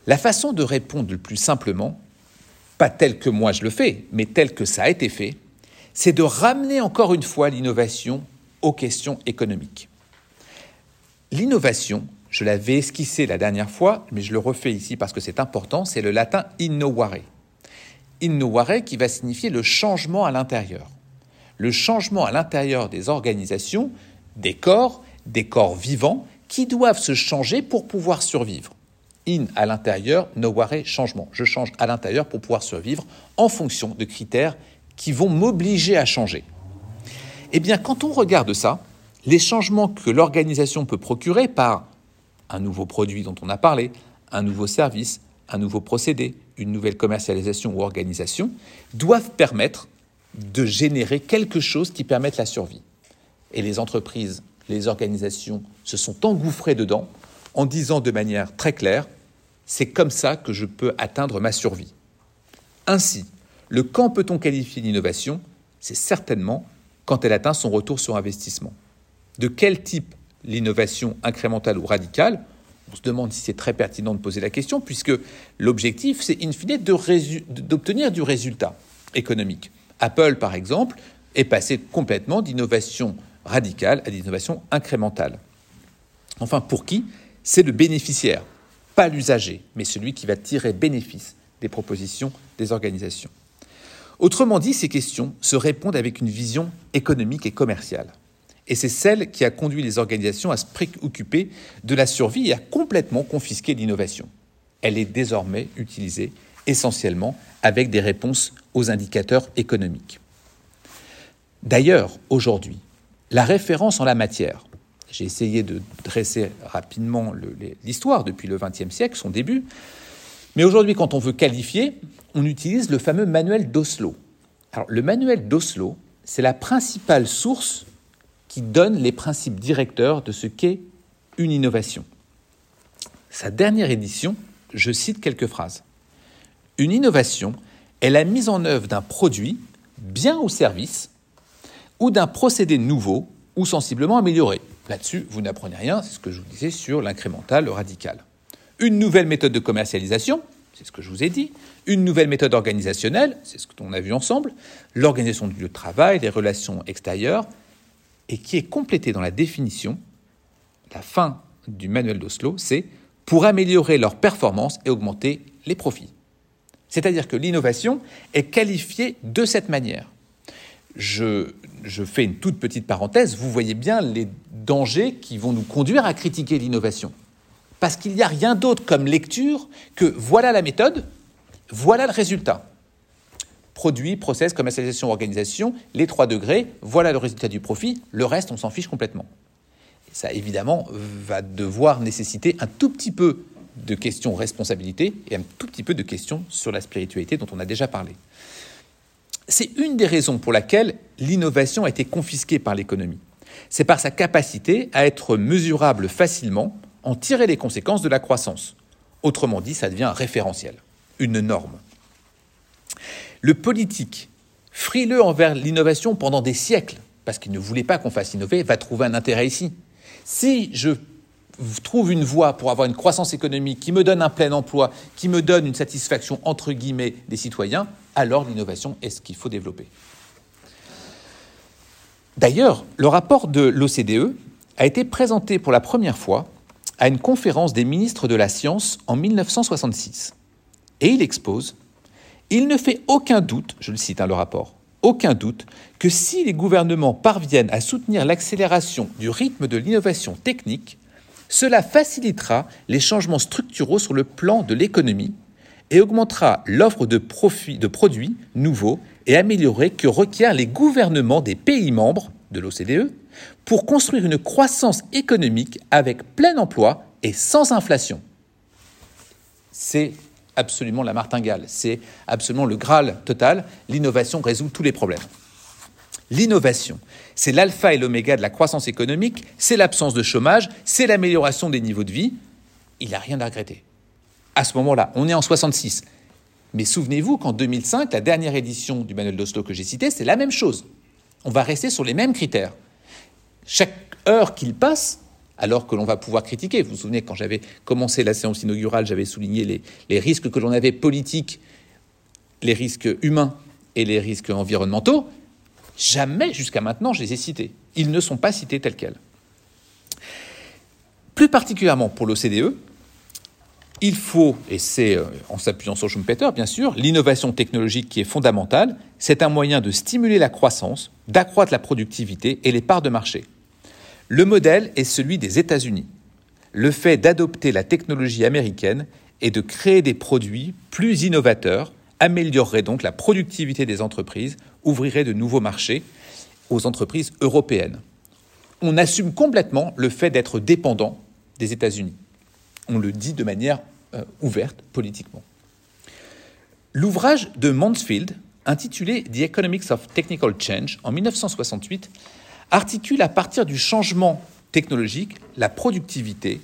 La façon de répondre le plus simplement, pas tel que moi je le fais, mais tel que ça a été fait, c'est de ramener encore une fois l'innovation aux questions économiques. L'innovation, je l'avais esquissé la dernière fois, mais je le refais ici parce que c'est important, c'est le latin innovare. Innovare qui va signifier le changement à l'intérieur. Le changement à l'intérieur des organisations, des corps, des corps vivants, qui doivent se changer pour pouvoir survivre. In à l'intérieur, noware changement. Je change à l'intérieur pour pouvoir survivre en fonction de critères qui vont m'obliger à changer. Eh bien, quand on regarde ça, les changements que l'organisation peut procurer par un nouveau produit dont on a parlé, un nouveau service, un nouveau procédé, une nouvelle commercialisation ou organisation, doivent permettre de générer quelque chose qui permette la survie. Et les entreprises, les organisations se sont engouffrées dedans en disant de manière très claire, c'est comme ça que je peux atteindre ma survie. Ainsi, le quand peut-on qualifier d'innovation C'est certainement quand elle atteint son retour sur investissement. De quel type l'innovation incrémentale ou radicale? On se demande si c'est très pertinent de poser la question, puisque l'objectif, c'est in fine d'obtenir du résultat économique. Apple, par exemple, est passé complètement d'innovation radicale à l'innovation incrémentale. Enfin, pour qui C'est le bénéficiaire, pas l'usager, mais celui qui va tirer bénéfice des propositions des organisations. Autrement dit, ces questions se répondent avec une vision économique et commerciale. Et c'est celle qui a conduit les organisations à se préoccuper de la survie et à complètement confisquer l'innovation. Elle est désormais utilisée essentiellement avec des réponses aux indicateurs économiques. D'ailleurs, aujourd'hui, la référence en la matière, j'ai essayé de dresser rapidement l'histoire depuis le XXe siècle, son début, mais aujourd'hui, quand on veut qualifier, on utilise le fameux manuel d'Oslo. Le manuel d'Oslo, c'est la principale source qui donne les principes directeurs de ce qu'est une innovation. Sa dernière édition, je cite quelques phrases. Une innovation est la mise en œuvre d'un produit, bien ou service, ou d'un procédé nouveau ou sensiblement amélioré. Là-dessus, vous n'apprenez rien, c'est ce que je vous disais sur l'incrémental, radical. Une nouvelle méthode de commercialisation, c'est ce que je vous ai dit. Une nouvelle méthode organisationnelle, c'est ce qu'on a vu ensemble. L'organisation du lieu de travail, les relations extérieures, et qui est complété dans la définition, la fin du manuel d'Oslo, c'est pour améliorer leur performance et augmenter les profits. C'est-à-dire que l'innovation est qualifiée de cette manière. Je, je, fais une toute petite parenthèse, vous voyez bien les dangers qui vont nous conduire à critiquer l'innovation. Parce qu'il n'y a rien d'autre comme lecture que voilà la méthode, voilà le résultat produit, process, commercialisation, organisation, les trois degrés, voilà le résultat du profit, le reste, on s'en fiche complètement. ça, évidemment, va devoir nécessiter un tout petit peu de questions responsabilité et un tout petit peu de questions sur la spiritualité dont on a déjà parlé. C'est une des raisons pour laquelle l'innovation a été confisquée par l'économie. C'est par sa capacité à être mesurable facilement, en tirer les conséquences de la croissance. Autrement dit, ça devient un référentiel, une norme. Le politique, frileux envers l'innovation pendant des siècles, parce qu'il ne voulait pas qu'on fasse innover, va trouver un intérêt ici. Si je trouve une voie pour avoir une croissance économique qui me donne un plein emploi, qui me donne une satisfaction entre guillemets des citoyens, alors l'innovation est ce qu'il faut développer. D'ailleurs, le rapport de l'OCDE a été présenté pour la première fois à une conférence des ministres de la science en 1966. Et il expose il ne fait aucun doute, je le cite dans le rapport, aucun doute que si les gouvernements parviennent à soutenir l'accélération du rythme de l'innovation technique, cela facilitera les changements structuraux sur le plan de l'économie et augmentera l'offre de, de produits nouveaux et améliorés que requièrent les gouvernements des pays membres de l'OCDE pour construire une croissance économique avec plein emploi et sans inflation. C'est absolument la martingale, c'est absolument le Graal total. L'innovation résout tous les problèmes. L'innovation, c'est l'alpha et l'oméga de la croissance économique, c'est l'absence de chômage, c'est l'amélioration des niveaux de vie. Il n'y a rien à regretter. À ce moment-là, on est en 66. Mais souvenez-vous qu'en 2005, la dernière édition du manuel d'Oslo que j'ai cité, c'est la même chose. On va rester sur les mêmes critères. Chaque heure qu'il passe, alors que l'on va pouvoir critiquer. Vous vous souvenez, quand j'avais commencé la séance inaugurale, j'avais souligné les, risques que l'on avait politiques, les risques humains et les risques environnementaux. Jamais jusqu'à maintenant je les ai cités. Ils ne sont pas cités tels quels. Plus particulièrement pour l'OCDE, il faut, et c'est euh, en s'appuyant sur Schumpeter bien sûr, l'innovation technologique qui est fondamentale, c'est un moyen de stimuler la croissance, d'accroître la productivité et les parts de marché. Le modèle est celui des États-Unis. Le fait d'adopter la technologie américaine et de créer des produits plus innovateurs améliorerait donc la productivité des entreprises, ouvrirait de nouveaux marchés aux entreprises européennes. On assume complètement le fait d'être dépendant des États-Unis. On le dit de manière euh, ouverte politiquement. L'ouvrage de Mansfield, intitulé The Economics of Technical Change en 1968, articule à partir du changement technologique la productivité,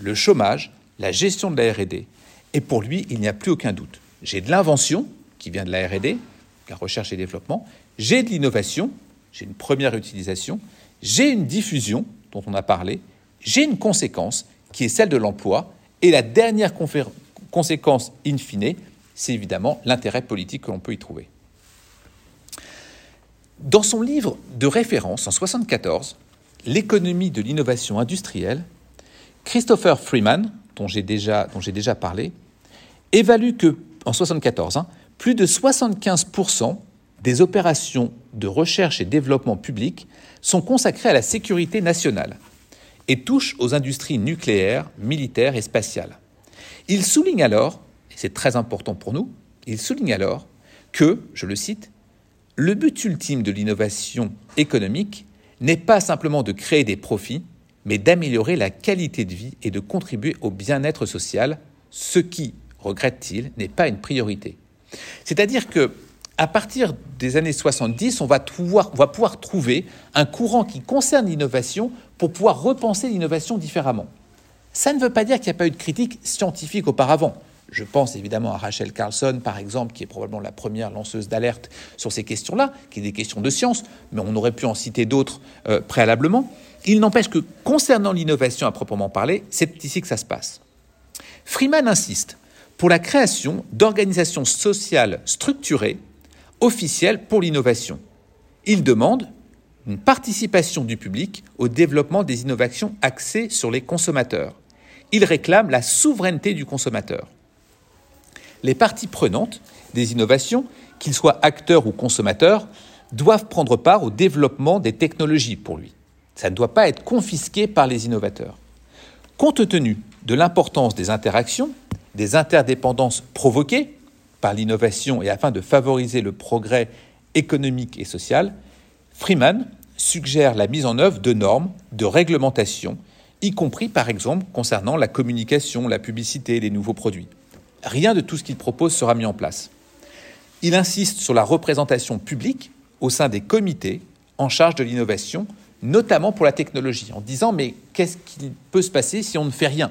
le chômage, la gestion de la RD. Et pour lui, il n'y a plus aucun doute. J'ai de l'invention, qui vient de la RD, la recherche et développement, j'ai de l'innovation, j'ai une première utilisation, j'ai une diffusion, dont on a parlé, j'ai une conséquence, qui est celle de l'emploi, et la dernière conséquence in fine, c'est évidemment l'intérêt politique que l'on peut y trouver. Dans son livre de référence en 1974, L'économie de l'innovation industrielle, Christopher Freeman, dont j'ai déjà, parlé, évalue que en 74, hein, plus de 75% des opérations de recherche et développement public sont consacrées à la sécurité nationale et touchent aux industries nucléaires, militaires et spatiales. Il souligne alors, et c'est très important pour nous, il souligne alors que, je le cite, le but ultime de l'innovation économique n'est pas simplement de créer des profits, mais d'améliorer la qualité de vie et de contribuer au bien-être social, ce qui, regrette-t-il, n'est pas une priorité. C'est-à-dire que à partir des années 70, on va, pouvoir, on va pouvoir trouver un courant qui concerne l'innovation pour pouvoir repenser l'innovation différemment. Ça ne veut pas dire qu'il n'y a pas eu de critique scientifique auparavant. Je pense évidemment à Rachel Carlson, par exemple, qui est probablement la première lanceuse d'alerte sur ces questions-là, qui est des questions de science, mais on aurait pu en citer d'autres euh, préalablement. Il n'empêche que concernant l'innovation à proprement parler, c'est ici que ça se passe. Freeman insiste pour la création d'organisations sociales structurées, officielles pour l'innovation. Il demande une participation du public au développement des innovations axées sur les consommateurs. Il réclame la souveraineté du consommateur. Les parties prenantes des innovations, qu'ils soient acteurs ou consommateurs, doivent prendre part au développement des technologies pour lui. Ça ne doit pas être confisqué par les innovateurs. Compte tenu de l'importance des interactions, des interdépendances provoquées par l'innovation et afin de favoriser le progrès économique et social, Freeman suggère la mise en œuvre de normes, de réglementations, y compris par exemple concernant la communication, la publicité, les nouveaux produits. Rien de tout ce qu'il propose sera mis en place. Il insiste sur la représentation publique au sein des comités en charge de l'innovation, notamment pour la technologie, en disant mais qu'est-ce qui peut se passer si on ne fait rien?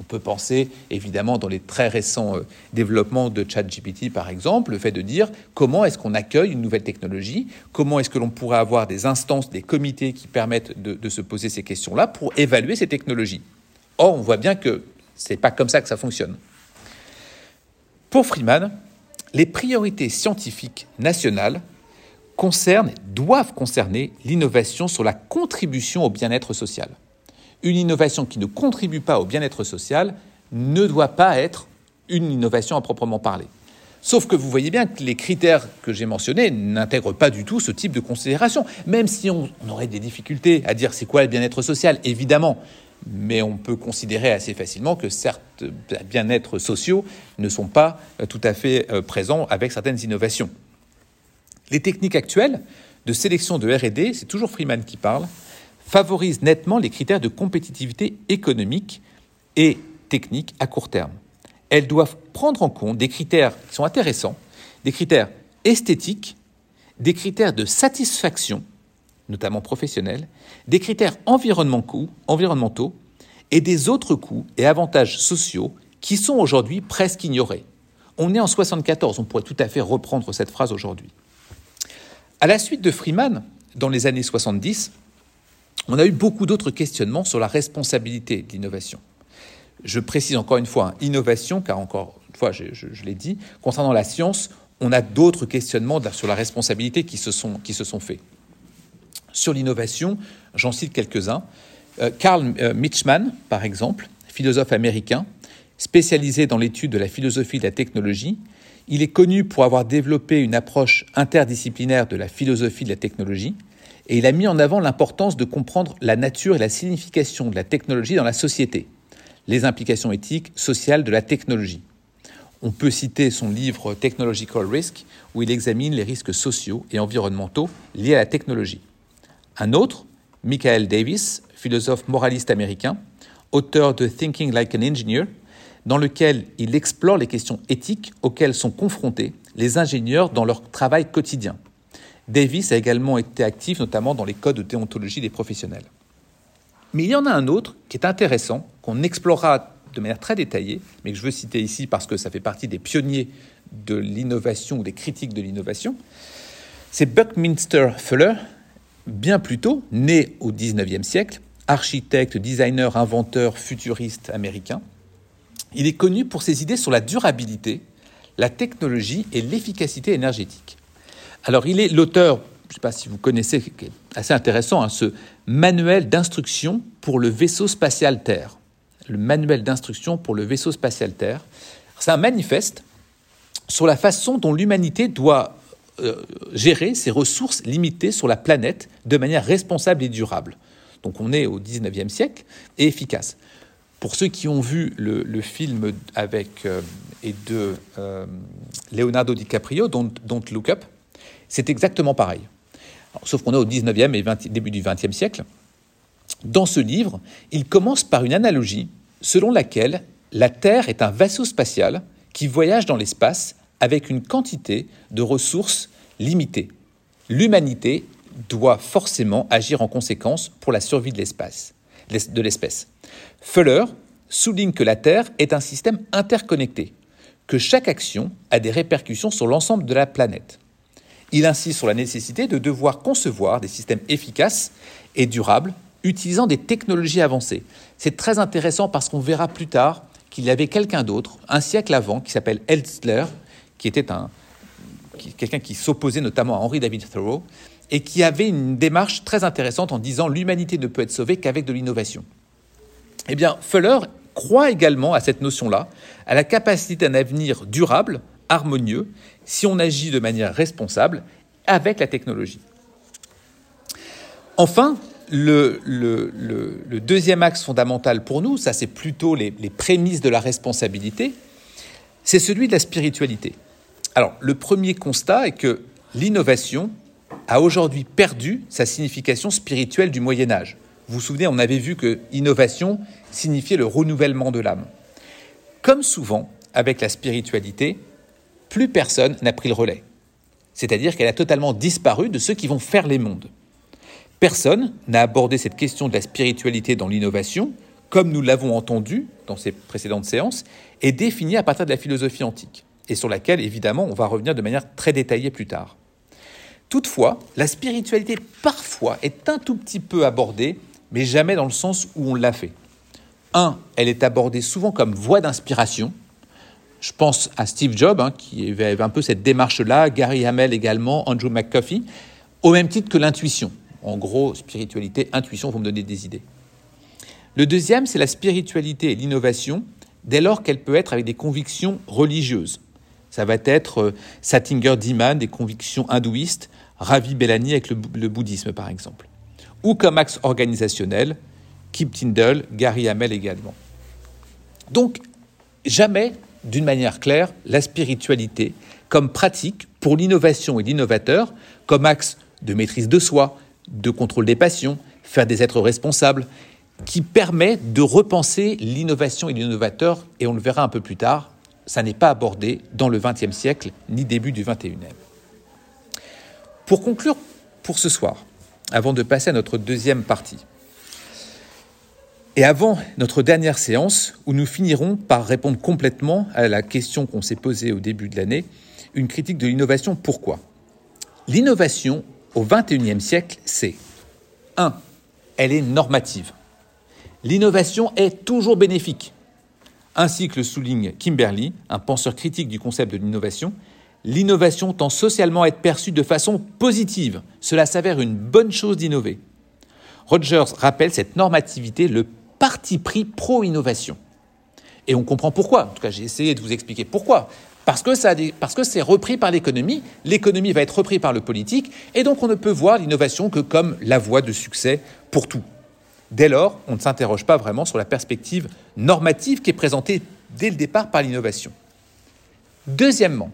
On peut penser évidemment dans les très récents euh, développements de ChatGPT par exemple, le fait de dire comment est-ce qu'on accueille une nouvelle technologie, comment est-ce que l'on pourrait avoir des instances, des comités qui permettent de, se poser ces questions-là pour évaluer ces technologies. Or, on voit bien que ce n'est pas comme ça que ça fonctionne. Pour Freeman, les priorités scientifiques nationales concernent, doivent concerner l'innovation sur la contribution au bien-être social une innovation qui ne contribue pas au bien-être social ne doit pas être une innovation à proprement parler. Sauf que vous voyez bien que les critères que j'ai mentionnés n'intègrent pas du tout ce type de considération. Même si on, aurait des difficultés à dire c'est quoi le bien-être social, évidemment, mais on peut considérer assez facilement que certes, bien-être sociaux ne sont pas euh, tout à fait euh, présents avec certaines innovations. Les techniques actuelles de sélection de RD, c'est toujours Freeman qui parle, favorise nettement les critères de compétitivité économique et technique à court terme. Elles doivent prendre en compte des critères qui sont intéressants, des critères esthétiques, des critères de satisfaction, notamment professionnels, des critères environnementaux et des autres coûts et avantages sociaux qui sont aujourd'hui presque ignorés. On est en 74, on pourrait tout à fait reprendre cette phrase aujourd'hui. À la suite de Freeman, dans les années 70, on a eu beaucoup d'autres questionnements sur la responsabilité de l'innovation. Je précise encore une fois, hein, innovation, car encore une fois, je, l'ai dit, concernant la science, on a d'autres questionnements sur la responsabilité qui se sont, qui faits. Sur l'innovation, j'en cite quelques-uns. Euh, Carl euh, Mitchman, par exemple, philosophe américain, spécialisé dans l'étude de la philosophie de la technologie, il est connu pour avoir développé une approche interdisciplinaire de la philosophie de la technologie, et il a mis en avant l'importance de comprendre la nature et la signification de la technologie dans la société, les implications éthiques, sociales de la technologie. On peut citer son livre Technological Risk, où il examine les risques sociaux et environnementaux liés à la technologie. Un autre, Michael Davis, philosophe moraliste américain, auteur de Thinking Like an Engineer, dans lequel il explore les questions éthiques auxquelles sont confrontés les ingénieurs dans leur travail quotidien. Davis a également été actif notamment dans les codes de déontologie des professionnels. Mais il y en a un autre qui est intéressant, qu'on explorera de manière très détaillée, mais que je veux citer ici parce que ça fait partie des pionniers de l'innovation ou des critiques de l'innovation. C'est Buckminster Fuller, bien plus tôt, né au XIXe siècle, architecte, designer, inventeur, futuriste américain. Il est connu pour ses idées sur la durabilité, la technologie et l'efficacité énergétique. Alors, il est l'auteur, je ne sais pas si vous connaissez, assez intéressant, hein, ce manuel d'instruction pour le vaisseau spatial Terre. Le manuel d'instruction pour le vaisseau spatial Terre. C'est un manifeste sur la façon dont l'humanité doit euh, gérer ses ressources limitées sur la planète de manière responsable et durable. Donc on est au 19e siècle et efficace. Pour ceux qui ont vu le, film avec euh, et de euh, Leonardo DiCaprio, Don't Look Up, c'est exactement pareil. sauf qu'on est au 19e et début du 20e siècle. Dans ce livre, il commence par une analogie selon laquelle la Terre est un vaisseau spatial qui voyage dans l'espace avec une quantité de ressources limitées. L'humanité doit forcément agir en conséquence pour la survie de l'espace, de l'espèce. Fuller souligne que la Terre est un système interconnecté, que chaque action a des répercussions sur l'ensemble de la planète. Il insiste sur la nécessité de devoir concevoir des systèmes efficaces et durables utilisant des technologies avancées. C'est très intéressant parce qu'on verra plus tard qu'il y avait quelqu'un d'autre, un siècle avant, qui s'appelle Elstler, qui était un, quelqu'un qui s'opposait notamment à Henry David Thoreau, et qui avait une démarche très intéressante en disant l'humanité ne peut être sauvée qu'avec de l'innovation. Eh bien, Fuller croit également à cette notion-là, à la capacité d'un avenir durable, harmonieux, si on agit de manière responsable avec la technologie. Enfin, le, deuxième axe fondamental pour nous, ça c'est plutôt les, prémices de la responsabilité, c'est celui de la spiritualité. Alors, le premier constat est que l'innovation a aujourd'hui perdu sa signification spirituelle du Moyen Âge. Vous vous souvenez, on avait vu que innovation signifiait le renouvellement de l'âme. Comme souvent avec la spiritualité, plus personne n'a pris le relais. C'est-à-dire qu'elle a totalement disparu de ceux qui vont faire les mondes. Personne n'a abordé cette question de la spiritualité dans l'innovation, comme nous l'avons entendu dans ces précédentes séances, et définie à partir de la philosophie antique, et sur laquelle, évidemment, on va revenir de manière très détaillée plus tard. Toutefois, la spiritualité parfois est un tout petit peu abordée, mais jamais dans le sens où on l'a fait. Un, elle est abordée souvent comme voie d'inspiration. Je pense à Steve Jobs, hein, qui avait un peu cette démarche-là, Gary Hamel également, Andrew McCuffie, au même titre que l'intuition. En gros, spiritualité, intuition vont me donner des idées. Le deuxième, c'est la spiritualité et l'innovation, dès lors qu'elle peut être avec des convictions religieuses. Ça va être euh, Satinger Diman, des convictions hindouistes, Ravi Bellani avec le, bouddhisme, par exemple. Ou comme axe organisationnel, Kip Tyndall, Gary Hamel également. Donc, jamais, d'une manière claire, la spiritualité comme pratique pour l'innovation et l'innovateur, comme axe de maîtrise de soi, de contrôle des passions, faire des êtres responsables, qui permet de repenser l'innovation et l'innovateur, et on le verra un peu plus tard, ça n'est pas abordé dans le XXe siècle ni début du XXIe. Pour conclure pour ce soir, avant de passer à notre deuxième partie, et avant notre dernière séance, où nous finirons par répondre complètement à la question qu'on s'est posée au début de l'année, une critique de l'innovation, pourquoi? L'innovation au XXIe siècle, c'est 1. Elle est normative. L'innovation est toujours bénéfique. Ainsi que le souligne Kimberly, un penseur critique du concept de l'innovation, l'innovation tend socialement à être perçue de façon positive. Cela s'avère une bonne chose d'innover. Rogers rappelle cette normativité, le parti pris pro-innovation. Et on comprend pourquoi. En tout cas, j'ai essayé de vous expliquer pourquoi. Parce que, c'est repris par l'économie, l'économie va être repris par le politique, et donc on ne peut voir l'innovation que comme la voie de succès pour tout. Dès lors, on ne s'interroge pas vraiment sur la perspective normative qui est présentée dès le départ par l'innovation. Deuxièmement,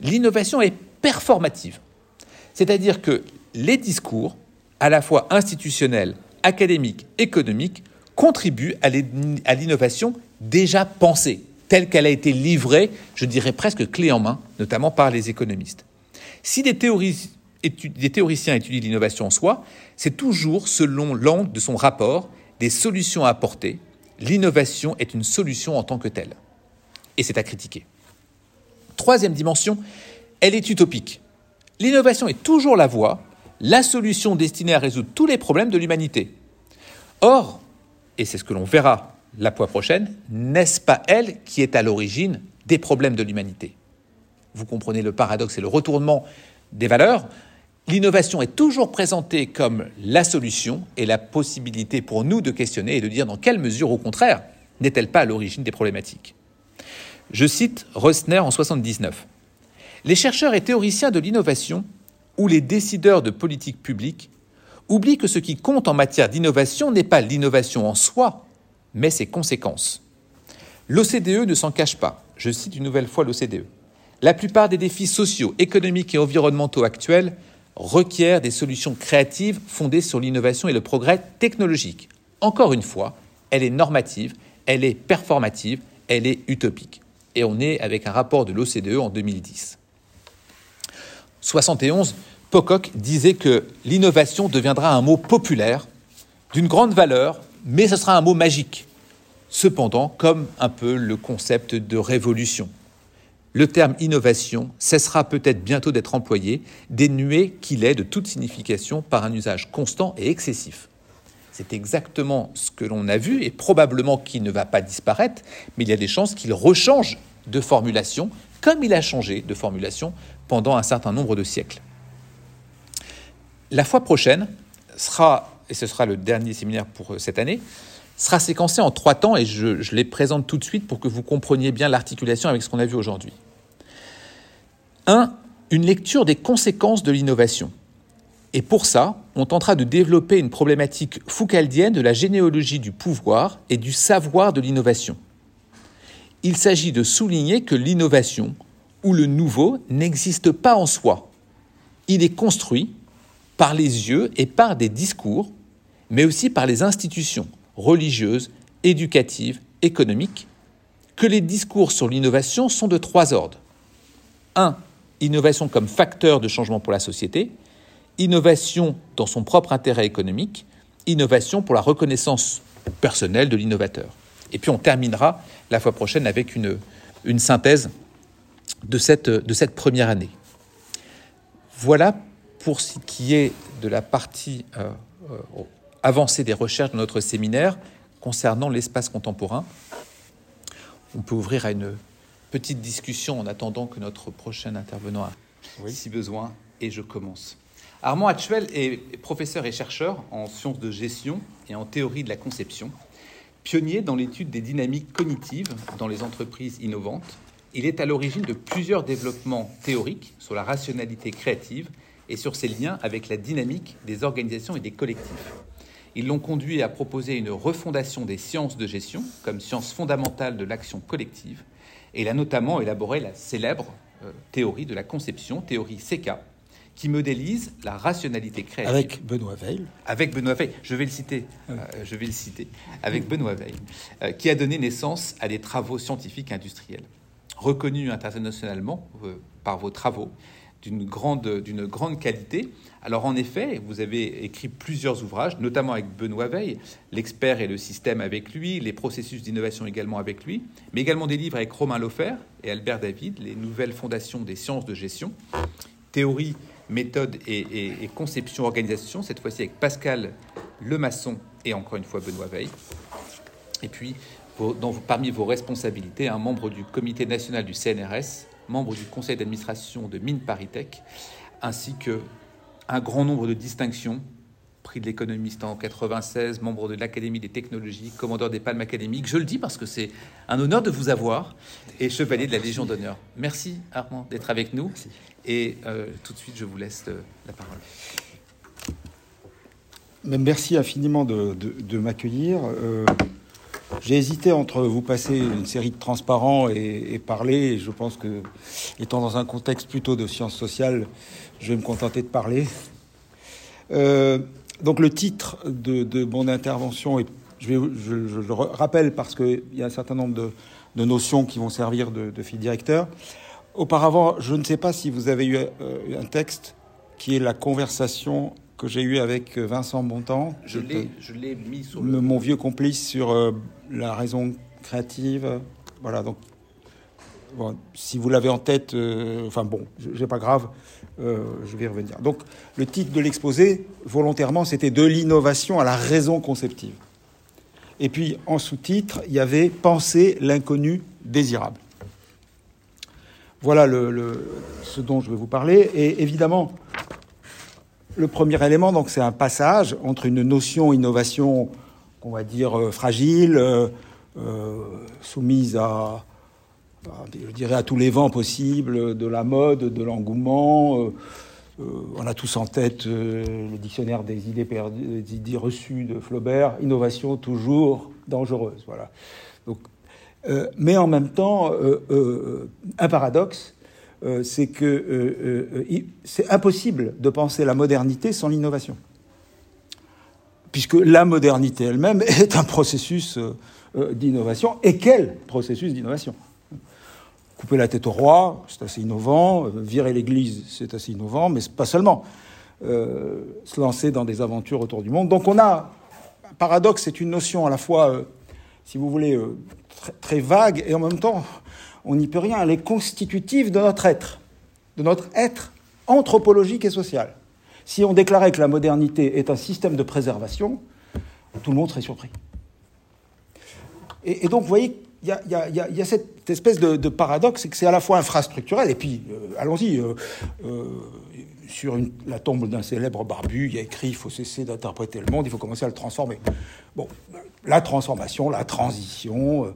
l'innovation est performative. C'est-à-dire que les discours, à la fois institutionnels, académiques, économiques, contribuent à l'innovation déjà pensée, telle qu'elle a été livrée, je dirais presque clé en main, notamment par les économistes. Si des, des théoriciens étudient l'innovation en soi, c'est toujours selon l'angle de son rapport des solutions à apporter. L'innovation est une solution en tant que telle. Et c'est à critiquer. Troisième dimension, elle est utopique. L'innovation est toujours la voie, la solution destinée à résoudre tous les problèmes de l'humanité. Or, et c'est ce que l'on verra la fois prochaine, n'est-ce pas elle qui est à l'origine des problèmes de l'humanité? Vous comprenez le paradoxe et le retournement des valeurs. L'innovation est toujours présentée comme la solution et la possibilité pour nous de questionner et de dire dans quelle mesure, au contraire, n'est-elle pas à l'origine des problématiques? Je cite Rosner en 79. Les chercheurs et théoriciens de l'innovation ou les décideurs de politique publique oublient que ce qui compte en matière d'innovation n'est pas l'innovation en soi, mais ses conséquences. L'OCDE ne s'en cache pas. Je cite une nouvelle fois l'OCDE. La plupart des défis sociaux, économiques et environnementaux actuels requièrent des solutions créatives fondées sur l'innovation et le progrès technologique. Encore une fois, elle est normative, elle est performative, elle est utopique. Et on est avec un rapport de l'OCDE en 2010. 71, Pocock disait que l'innovation deviendra un mot populaire, d'une grande valeur, mais ce sera un mot magique. Cependant, comme un peu le concept de révolution. Le terme innovation cessera peut-être bientôt d'être employé, dénué qu'il est de toute signification par un usage constant et excessif. C'est exactement ce que l'on a vu et probablement qu'il ne va pas disparaître, mais il y a des chances qu'il rechange de formulation comme il a changé de formulation pendant un certain nombre de siècles. La fois prochaine sera, et ce sera le dernier séminaire pour euh, cette année, sera séquencé en trois temps et je, je les présente tout de suite pour que vous compreniez bien l'articulation avec ce qu'on a vu aujourd'hui. 1. Une lecture des conséquences de l'innovation. Et pour ça, on tentera de développer une problématique foucaldienne de la généalogie du pouvoir et du savoir de l'innovation. Il s'agit de souligner que l'innovation ou le nouveau n'existe pas en soi. Il est construit par les yeux et par des discours, mais aussi par les institutions religieuses, éducatives, économiques, que les discours sur l'innovation sont de trois ordres. 1. Innovation comme facteur de changement pour la société, innovation dans son propre intérêt économique, innovation pour la reconnaissance personnelle de l'innovateur. Et puis on terminera la fois prochaine avec une, synthèse de cette, de cette première année. Voilà pour ce qui est de la partie euh, euh, avancée des recherches de notre séminaire concernant l'espace contemporain. On peut ouvrir à une petite discussion en attendant que notre prochain intervenant a, oui. si besoin, et je commence. Armand Actuel est professeur et chercheur en sciences de gestion et en théorie de la conception. Pionnier dans l'étude des dynamiques cognitives dans les entreprises innovantes, il est à l'origine de plusieurs développements théoriques sur la rationalité créative et sur ses liens avec la dynamique des organisations et des collectifs. Ils l'ont conduit à proposer une refondation des sciences de gestion comme science fondamentale de l'action collective, et il a notamment élaboré la célèbre euh, théorie de la conception, théorie CK, qui modélise la rationalité créative. Avec Benoît Veil. Avec Benoît Veil, je vais le citer, euh, je vais le citer, avec Benoît Veil, euh, qui a donné naissance à des travaux scientifiques industriels, reconnus internationalement par vos travaux, d'une grande, grande qualité. Alors en effet, vous avez écrit plusieurs ouvrages, notamment avec Benoît Veil, l'expert et le système avec lui, les processus d'innovation également avec lui, mais également des livres avec Romain Lofer et Albert David, les nouvelles fondations des sciences de gestion, théorie méthode et, conception organisation, cette fois-ci avec Pascal Lemasson et encore une fois Benoît Veil. Et puis, parmi vos responsabilités, un membre du comité national du CNRS, membre du conseil d'administration de Mines Paritech, ainsi que un grand nombre de distinctions prix de l'économiste en 96, membre de l'Académie des technologies, commandeur des palmes académiques. Je le dis parce que c'est un honneur de vous avoir et chevalier de la Légion d'honneur. Merci Armand d'être avec nous. Merci. Et euh, tout de suite, je vous laisse euh, la parole. Merci infiniment de, de, de m'accueillir. Euh, J'ai hésité entre vous passer une série de transparents et, parler. Je pense que, étant dans un contexte plutôt de sciences sociales, je vais me contenter de parler. Euh, donc le titre de, mon intervention, est, je, le rappelle parce qu'il y a un certain nombre de, notions qui vont servir de, de fil directeur. Auparavant, je ne sais pas si vous avez eu euh, un texte qui est la conversation que j'ai eue avec Vincent Bontemps. Je l'ai mis sur le... Mon vieux complice sur euh, la raison créative. Voilà, donc bon, si vous l'avez en tête, euh, enfin bon, j'ai pas grave, euh, je vais y revenir. Donc le titre de l'exposé, volontairement, c'était de l'innovation à la raison conceptive. Et puis en sous-titre, il y avait penser l'inconnu désirable. Voilà le, le, ce dont je vais vous parler. Et évidemment, le premier élément, donc, c'est un passage entre une notion innovation, on va dire, euh, fragile, euh, soumise à, tous les vents possibles, de la mode, de l'engouement. on a tous en tête le dictionnaire des idées, des idées reçues de Flaubert, innovation toujours dangereuse. Voilà. Mais en même temps, un paradoxe, c'est que c'est impossible de penser la modernité sans l'innovation puisque la modernité elle-même *laughs* est un processus euh, euh, d'innovation. Et quel processus d'innovation? Couper la tête au roi, c'est assez innovant. Euh, virer l'Église, c'est assez innovant, mais pas seulement. se lancer dans des aventures autour du monde. Donc on a paradoxe, c'est une notion à la fois, si vous voulez, très, vague et en même temps, on n'y peut rien. Elle est constitutive de notre être, de notre être anthropologique et social. Si on déclarait que la modernité est un système de préservation, tout le monde serait surpris. Et, donc, vous voyez, il y, a, cette espèce de, paradoxe, c'est que c'est à la fois infrastructurel, et puis, euh, allons-y, euh, euh, sur la tombe d'un célèbre barbu, il y a écrit il faut cesser d'interpréter le monde, il faut commencer à le transformer. Bon, la transformation, la transition,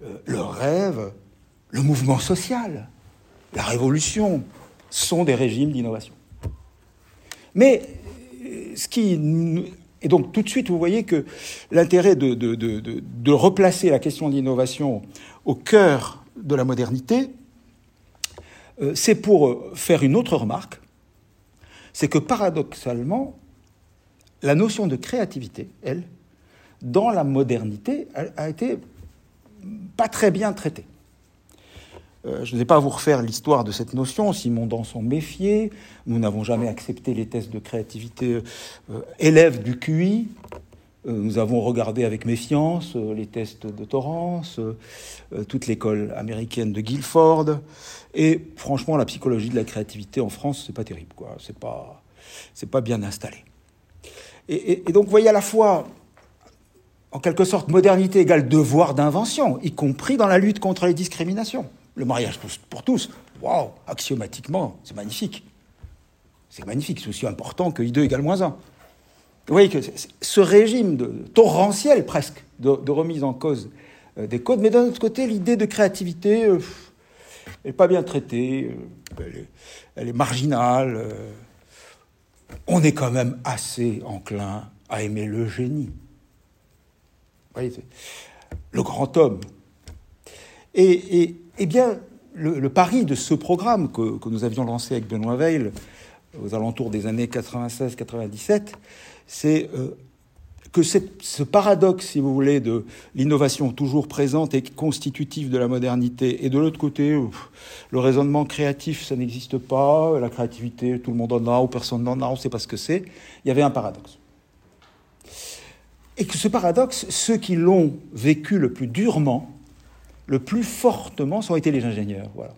le rêve, le mouvement social, la révolution sont des régimes d'innovation. Mais euh, ce qui. Et donc, tout de suite, vous voyez que l'intérêt de, replacer la question de l'innovation au cœur de la modernité, euh, c'est pour faire une autre remarque c'est que paradoxalement, la notion de créativité, elle, dans la modernité, a été pas très bien traitée. Euh, je ne vais pas vous refaire l'histoire de cette notion. Simon dans s'en méfiait. Nous n'avons jamais accepté les tests de créativité euh, élèves du QI. Euh, nous avons regardé avec méfiance les tests de Torrance, toute l'école américaine de Guilford. Et franchement, la psychologie de la créativité en France, c'est pas terrible, quoi. C'est pas, bien installé. Et, et, donc, voyez à la fois en quelque sorte, modernité égale devoir d'invention, y compris dans la lutte contre les discriminations le mariage pour tous, waouh, axiomatiquement, c'est magnifique. C'est magnifique, c'est aussi important que I2 égale moins 1. Vous voyez que ce régime torrentiel presque de, remise en cause euh, des codes, mais d'un autre côté, l'idée de créativité, elle euh, n'est pas bien traitée, euh, elle, est, marginale. on est quand même assez enclin à aimer le génie. Vous voyez, le grand homme. et, eh bien, le, pari de ce programme que, nous avions lancé avec Benoît Veil aux alentours des années 96-97, c'est euh, que ce paradoxe, si vous voulez, de l'innovation toujours présente et constitutive de la modernité, et de l'autre côté, le raisonnement créatif, ça n'existe pas, la créativité, tout le monde en a, ou personne n'en a, on ne sait pas ce que c'est, il y avait un paradoxe. Et que ce paradoxe, ceux qui l'ont vécu le plus durement, le plus fortement, ça ont été les ingénieurs. Voilà.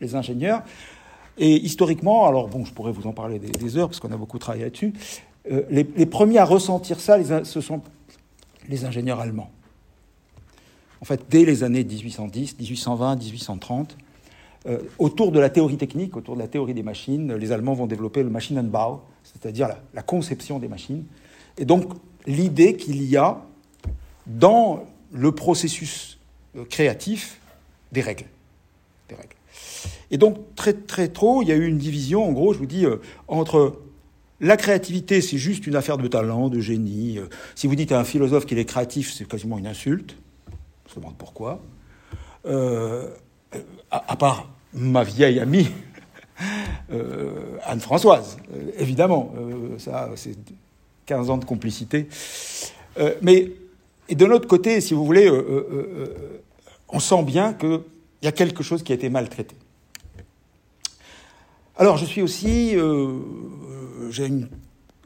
Les ingénieurs. Et historiquement, alors bon, je pourrais vous en parler des, heures, parce qu'on a beaucoup travaillé là-dessus, euh, les, premiers à ressentir ça, ce sont les ingénieurs allemands. En fait, dès les années 1810, 1820, 1830, autour de la théorie technique, autour de la théorie des machines, les Allemands vont développer le Maschinenbau, c'est-à-dire la, conception des machines. Et donc, l'idée qu'il y a dans le processus créatif des règles. Des règles. Et donc, très, très trop, il y a eu une division, en gros, je vous dis, euh, entre la créativité, c'est juste une affaire de talent, de génie. Euh, si vous dites à un philosophe qu'il est créatif, c'est quasiment une insulte. On se demande pourquoi. à, part ma vieille amie, *laughs* Anne-Françoise, évidemment. ça, c'est 15 ans de complicité. mais, et de l'autre côté, si vous voulez, on sent bien qu'il y a quelque chose qui a été maltraité. Alors, je suis aussi. Euh, j'ai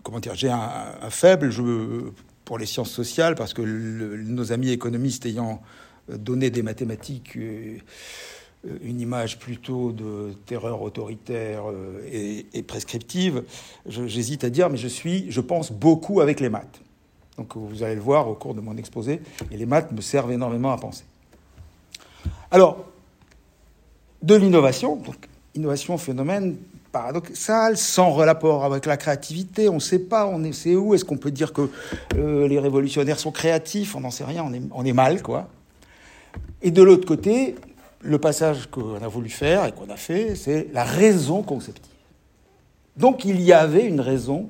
Comment dire J'ai un, faible pour les sciences sociales, parce que nos amis économistes ayant donné des mathématiques. Euh, une image plutôt de terreur autoritaire euh, et, et prescriptive, j'hésite à dire, mais je suis, je pense beaucoup avec les maths. Donc vous allez le voir au cours de mon exposé, et les maths me servent énormément à penser. Alors, de l'innovation, donc innovation, phénomène paradoxal, sans rapport avec la créativité, on ne sait pas, on est, où, est-ce qu'on peut dire que euh, les révolutionnaires sont créatifs, on n'en sait rien, on est mal, quoi. Et de l'autre côté, le passage qu'on a voulu faire et qu'on a fait, c'est la raison conceptive. Donc il y avait une raison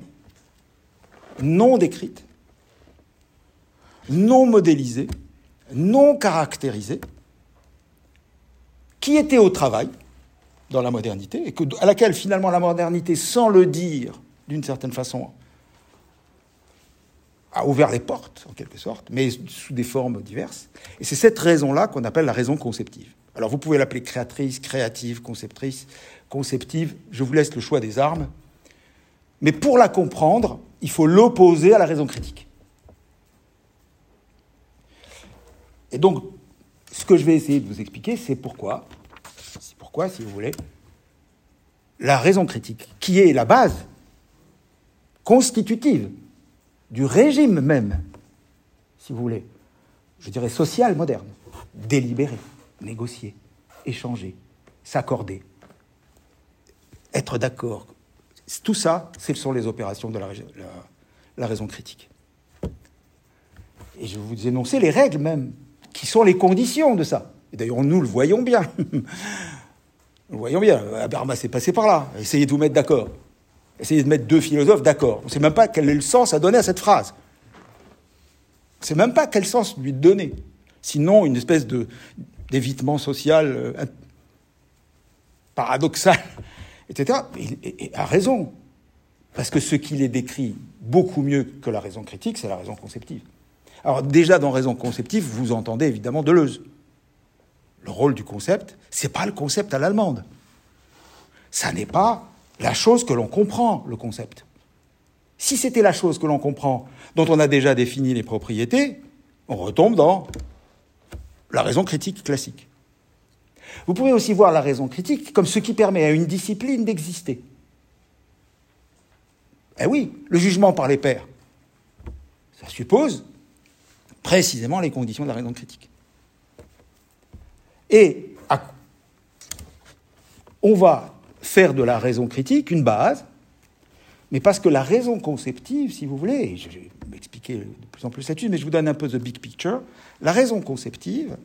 non décrite, non modélisée, non caractérisée, qui était au travail dans la modernité, et à laquelle finalement la modernité, sans le dire d'une certaine façon, a ouvert les portes, en quelque sorte, mais sous des formes diverses. Et c'est cette raison-là qu'on appelle la raison conceptive. Alors vous pouvez l'appeler créatrice, créative, conceptrice, conceptive, je vous laisse le choix des armes. Mais pour la comprendre, il faut l'opposer à la raison critique. Et donc, ce que je vais essayer de vous expliquer, c'est pourquoi, c'est pourquoi, si vous voulez, la raison critique, qui est la base constitutive du régime même, si vous voulez, je dirais social moderne, délibérer, négocier, échanger, s'accorder, être d'accord. Tout ça, ce sont les opérations de la, la, raison critique. Et je vais vous énoncer les règles même, qui sont les conditions de ça. D'ailleurs, nous le voyons bien. *laughs* nous le voyons bien. Habermas est passé par là. Essayez de vous mettre d'accord. Essayez de mettre deux philosophes d'accord. On ne sait même pas quel est le sens à donner à cette phrase. On ne sait même pas quel sens lui donner. Sinon, une espèce de, d'évitement social euh, paradoxal, *laughs* etc. Et, a raison. Parce que ce qu'il est décrit beaucoup mieux que la raison critique, c'est la raison conceptive. Alors déjà dans raison conceptive, vous entendez évidemment Deleuze. Le rôle du concept, c'est pas le concept à l'allemande. Ça n'est pas la chose que l'on comprend, le concept. Si c'était la chose que l'on comprend, dont on a déjà défini les propriétés, on retombe dans la raison critique classique. Vous pouvez aussi voir la raison critique comme ce qui permet à une discipline d'exister. Eh oui, le jugement par les pairs, ça suppose précisément les conditions de la raison critique. Et on va faire de la raison critique une base, mais parce que la raison conceptive, si vous voulez, je vais m'expliquer de plus en plus là-dessus, mais je vous donne un peu the big picture, la raison conceptive,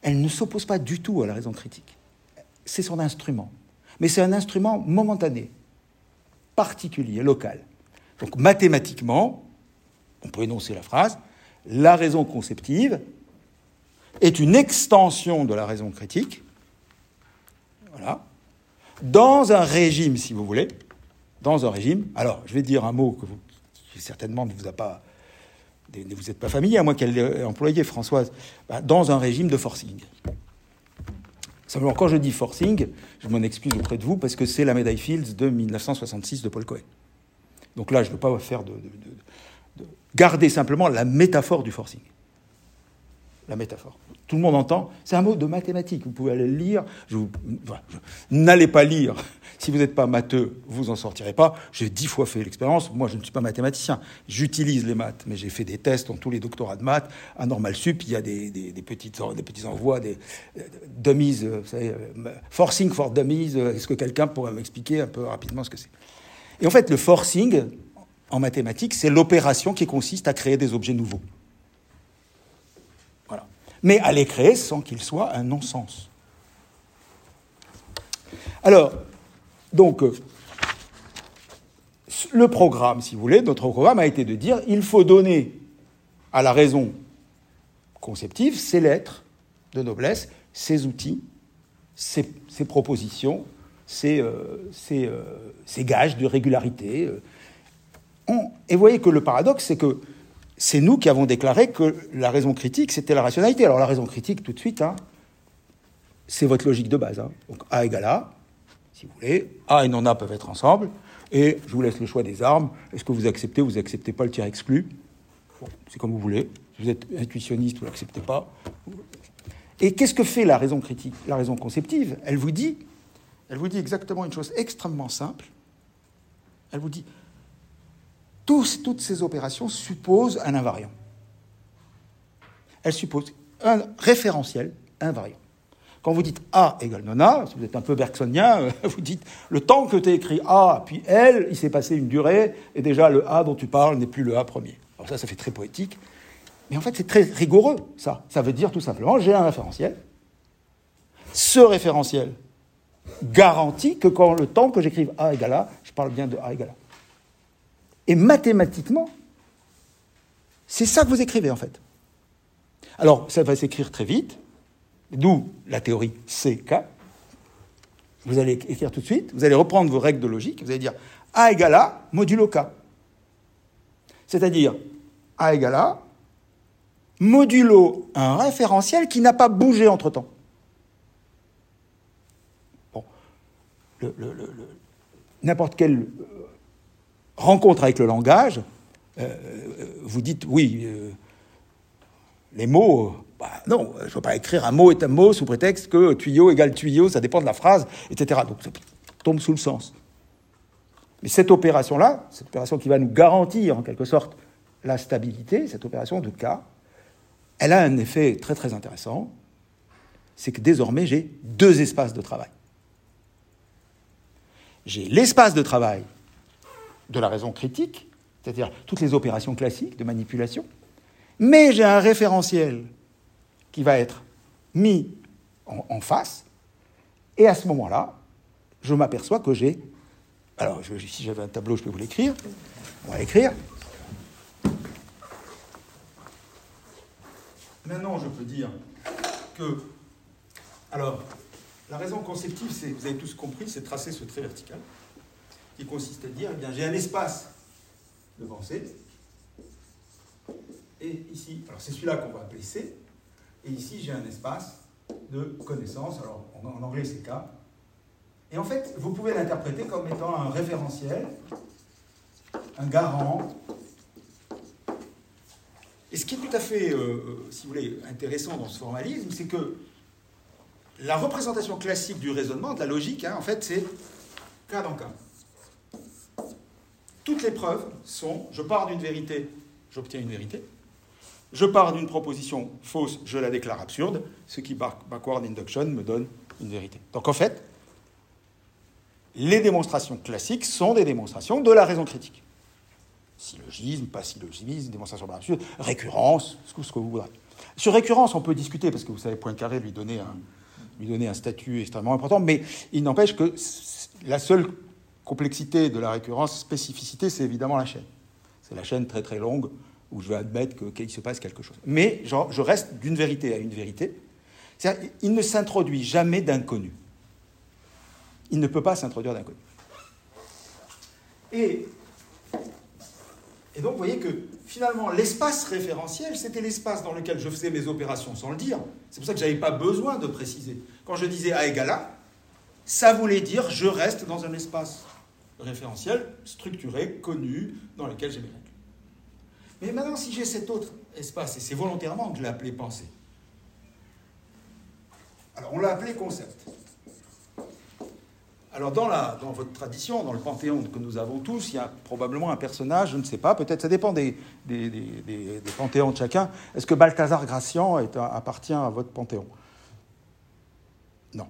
elle ne s'oppose pas du tout à la raison critique. C'est son instrument. Mais c'est un instrument momentané, particulier, local. Donc mathématiquement, on peut énoncer la phrase, la raison conceptive est une extension de la raison critique. Voilà dans un régime, si vous voulez, dans un régime, alors je vais dire un mot que qui certainement ne vous a pas, ne vous êtes pas familier, à moins qu'elle l'ait employé, Françoise, bah, dans un régime de forcing. Simplement, quand je dis forcing, je m'en excuse auprès de vous parce que c'est la médaille Fields de 1966 de Paul Cohen. Donc là, je ne veux pas faire de, garder simplement la métaphore du forcing. La métaphore tout le monde entend. C'est un mot de mathématiques. Vous pouvez aller le lire. N'allez pas lire. *laughs* Si vous n'êtes pas matheux, vous en sortirez pas. J'ai dix fois fait l'expérience. Moi, je ne suis pas mathématicien. J'utilise les maths, mais j'ai fait des tests dans tous les doctorats de maths. À Normal Sup, il y a des, petits envois, des dummies, euh, euh, forcing for dummies. Euh, est-ce que quelqu'un pourrait m'expliquer un peu rapidement ce que c'est? Et en fait, le forcing, en mathématiques, c'est l'opération qui consiste à créer des objets nouveaux mais à les créer sans qu'il soit un non-sens. Alors, donc, euh, le programme, si vous voulez, notre programme a été de dire il faut donner à la raison conceptive ses lettres de noblesse, ses outils, ses, propositions, ses, euh, euh, gages de régularité. Et vous voyez que le paradoxe, c'est que c'est nous qui avons déclaré que la raison critique, c'était la rationalité. Alors la raison critique, tout de suite, hein, c'est votre logique de base. Hein. Donc A égale A, si vous voulez. A et non A peuvent être ensemble. Et je vous laisse le choix des armes. Est-ce que vous acceptez ou vous n'acceptez pas le tir exclu? C'est comme vous voulez. Si vous êtes intuitionniste, vous l'acceptez pas. Et qu'est-ce que fait la raison critique, la raison conceptive? Elle vous dit, elle vous dit exactement une chose extrêmement simple. Elle vous dit toutes ces opérations supposent un invariant. Elles supposent un référentiel invariant. Quand vous dites A égale non A, si vous êtes un peu bergsonien, *laughs* vous dites le temps que tu as écrit A, puis L, il s'est passé une durée, et déjà le A dont tu parles n'est plus le A premier. Alors ça, ça fait très poétique. Mais en fait, c'est très rigoureux, ça. Ça veut dire tout simplement, j'ai un référentiel ce référentiel garantit que quand le temps que j'écrive A égale A, je parle bien de A égale A. Et mathématiquement, c'est ça que vous écrivez en fait. Alors, ça va s'écrire très vite, d'où la théorie CK. Vous allez écrire tout de suite, vous allez reprendre vos règles de logique, vous allez dire A égale A modulo K. C'est-à-dire A égale A modulo un référentiel qui n'a pas bougé entre-temps. Bon. N'importe euh, rencontre avec le langage, euh, vous dites oui, euh, les mots, bah, non, je ne peux pas écrire un mot est un mot sous prétexte que tuyau égale tuyau, ça dépend de la phrase, etc. Donc ça tombe sous le sens. Mais cette opération-là, cette opération qui va nous garantir en quelque sorte la stabilité, cette opération de cas, elle a un effet très très intéressant, c'est que désormais j'ai deux espaces de travail. J'ai l'espace de travail de la raison critique, c'est-à-dire toutes les opérations classiques de manipulation, mais j'ai un référentiel qui va être mis en, face, et à ce moment-là, je m'aperçois que j'ai... Alors, si j'avais un tableau, je peux vous l'écrire. On va l'écrire. Maintenant, je peux dire que. Alors, la raison conceptive, vous avez tous compris, c'est tracer ce trait vertical, qui consiste à dire, eh bien, j'ai un espace de pensée, et ici, alors c'est celui-là qu'on va appeler C, et ici j'ai un espace de connaissance, alors en anglais c'est K, et en fait, vous pouvez l'interpréter comme étant un référentiel, un garant. Et ce qui est tout à fait, euh, euh, si vous voulez, intéressant dans ce formalisme, c'est que la représentation classique du raisonnement, de la logique, hein, en fait, c'est cas dans cas. Toutes les preuves sont, je pars d'une vérité, j'obtiens une vérité. Je pars d'une proposition fausse, je la déclare absurde. Ce qui, backward induction, me donne une vérité. Donc en fait, les démonstrations classiques sont des démonstrations de la raison critique. Syllogisme, pas syllogisme, démonstration absurde, récurrence, ce que, vous voudrez. Sur récurrence, on peut discuter, parce que vous savez, Poincaré lui donnait un, lui un statut extrêmement important, mais il n'empêche que la seule complexité de la récurrence, spécificité, c'est évidemment la chaîne. C'est la chaîne très très longue où je vais admettre qu'il se passe quelque chose. Mais je reste d'une vérité à une vérité. Il ne s'introduit jamais d'inconnu. Il ne peut pas s'introduire d'inconnu. Et et donc, vous voyez que finalement, l'espace référentiel, c'était l'espace dans lequel je faisais mes opérations sans le dire. C'est pour ça que je n'avais pas besoin de préciser. Quand je disais A égale A, ça voulait dire je reste dans un espace référentiel structuré, connu, dans lequel j'ai mes règles. Mais maintenant, si j'ai cet autre espace, et c'est volontairement que je l'ai appelé pensée, alors on l'a appelé concept. Alors dans, la, dans votre tradition, dans le panthéon que nous avons tous, il y a probablement un personnage, je ne sais pas, peut-être ça dépend des, des, des, panthéons de chacun. Est-ce que Balthazar Gracian appartient à votre panthéon? Non.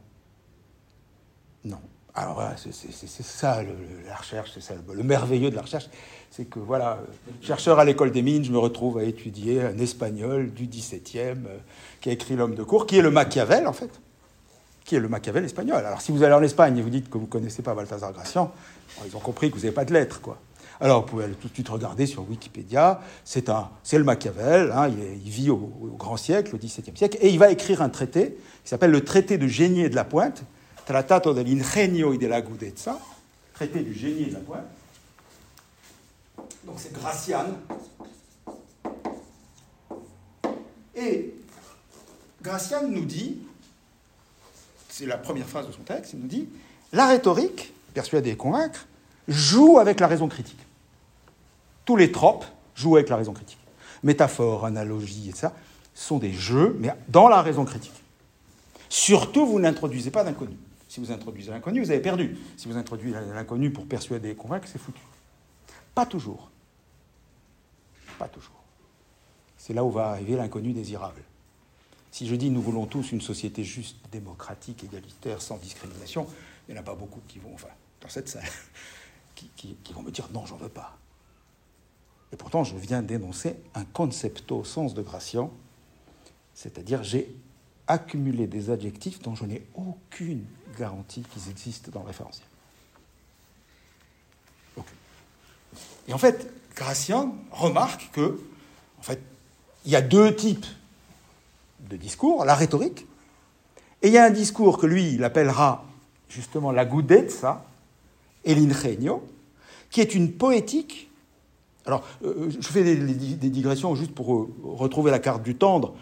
Non. Alors c'est ça la recherche, c'est ça le, merveilleux de la recherche, c'est que voilà, chercheur à l'école des mines, je me retrouve à étudier un espagnol du XVIIe euh, qui a écrit L'homme de cour, qui est le Machiavel en fait qui est le Machiavel espagnol. Alors, si vous allez en Espagne et vous dites que vous ne connaissez pas Balthazar Gracian, ils ont compris que vous n'avez pas de lettres, quoi. Alors, vous pouvez aller tout de suite regarder sur Wikipédia. C'est le Machiavel. Hein, il, vit au, grand siècle, au XVIIe siècle, et il va écrire un traité qui s'appelle le traité de génie et de la pointe, Tratato dell'ingegno e della traité du génie et de la pointe. Donc c'est Gracian. Et Gracian nous dit c'est la première phrase de son texte, il nous dit La rhétorique, persuader et convaincre, joue avec la raison critique. Tous les tropes jouent avec la raison critique. Métaphores, analogies, etc., sont des jeux, mais dans la raison critique. Surtout, vous n'introduisez pas d'inconnu. Si vous introduisez l'inconnu, vous avez perdu. Si vous introduisez l'inconnu pour persuader et convaincre, c'est foutu. Pas toujours. Pas toujours. C'est là où va arriver l'inconnu désirable. Si je dis nous voulons tous une société juste, démocratique, égalitaire, sans discrimination, il n'y en a pas beaucoup qui vont, enfin, dans cette salle, *laughs* qui, vont me dire non, j'en veux pas. Et pourtant, je viens d'énoncer un concepto sens de Gracian, c'est-à-dire j'ai accumuler des adjectifs dont je n'ai aucune garantie qu'ils existent dans le référentiel. Et en fait, Gratian remarque que, en fait, il y a deux types de discours, la rhétorique, et il y a un discours que lui, il appellera justement la gudezza et l'ingenio, qui est une poétique. Alors, euh, je fais des, digressions juste pour euh, retrouver la carte du tendre.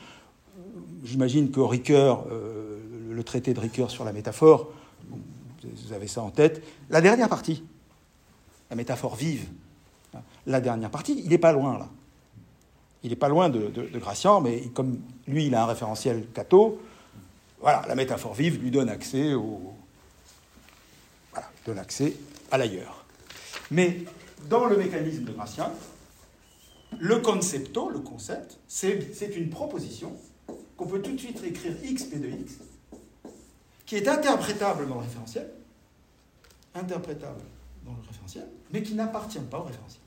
J'imagine que Ricoeur, euh, le traité de Ricoeur sur la métaphore, vous avez ça en tête. La dernière partie, la métaphore vive, la dernière partie, il n'est pas loin là. Il n'est pas loin de, de, Gratian, mais comme lui, il a un référentiel catho, voilà, la métaphore vive lui donne accès au, voilà, donne accès à l'ailleurs. Mais dans le mécanisme de Gratian, le concepto, le concept, c'est une proposition qu'on peut tout de suite écrire x p de x, qui est interprétable dans le référentiel, interprétable dans le référentiel, mais qui n'appartient pas au référentiel.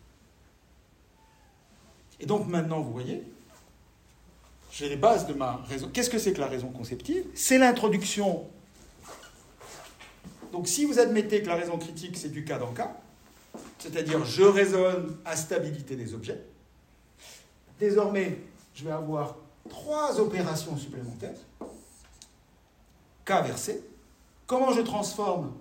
Et donc maintenant, vous voyez, j'ai les bases de ma raison. Qu'est-ce que c'est que la raison conceptive? C'est l'introduction. Donc si vous admettez que la raison critique, c'est du cas dans cas, c'est-à-dire je raisonne à stabilité des objets, désormais, je vais avoir trois opérations supplémentaires. Cas versé. Comment je transforme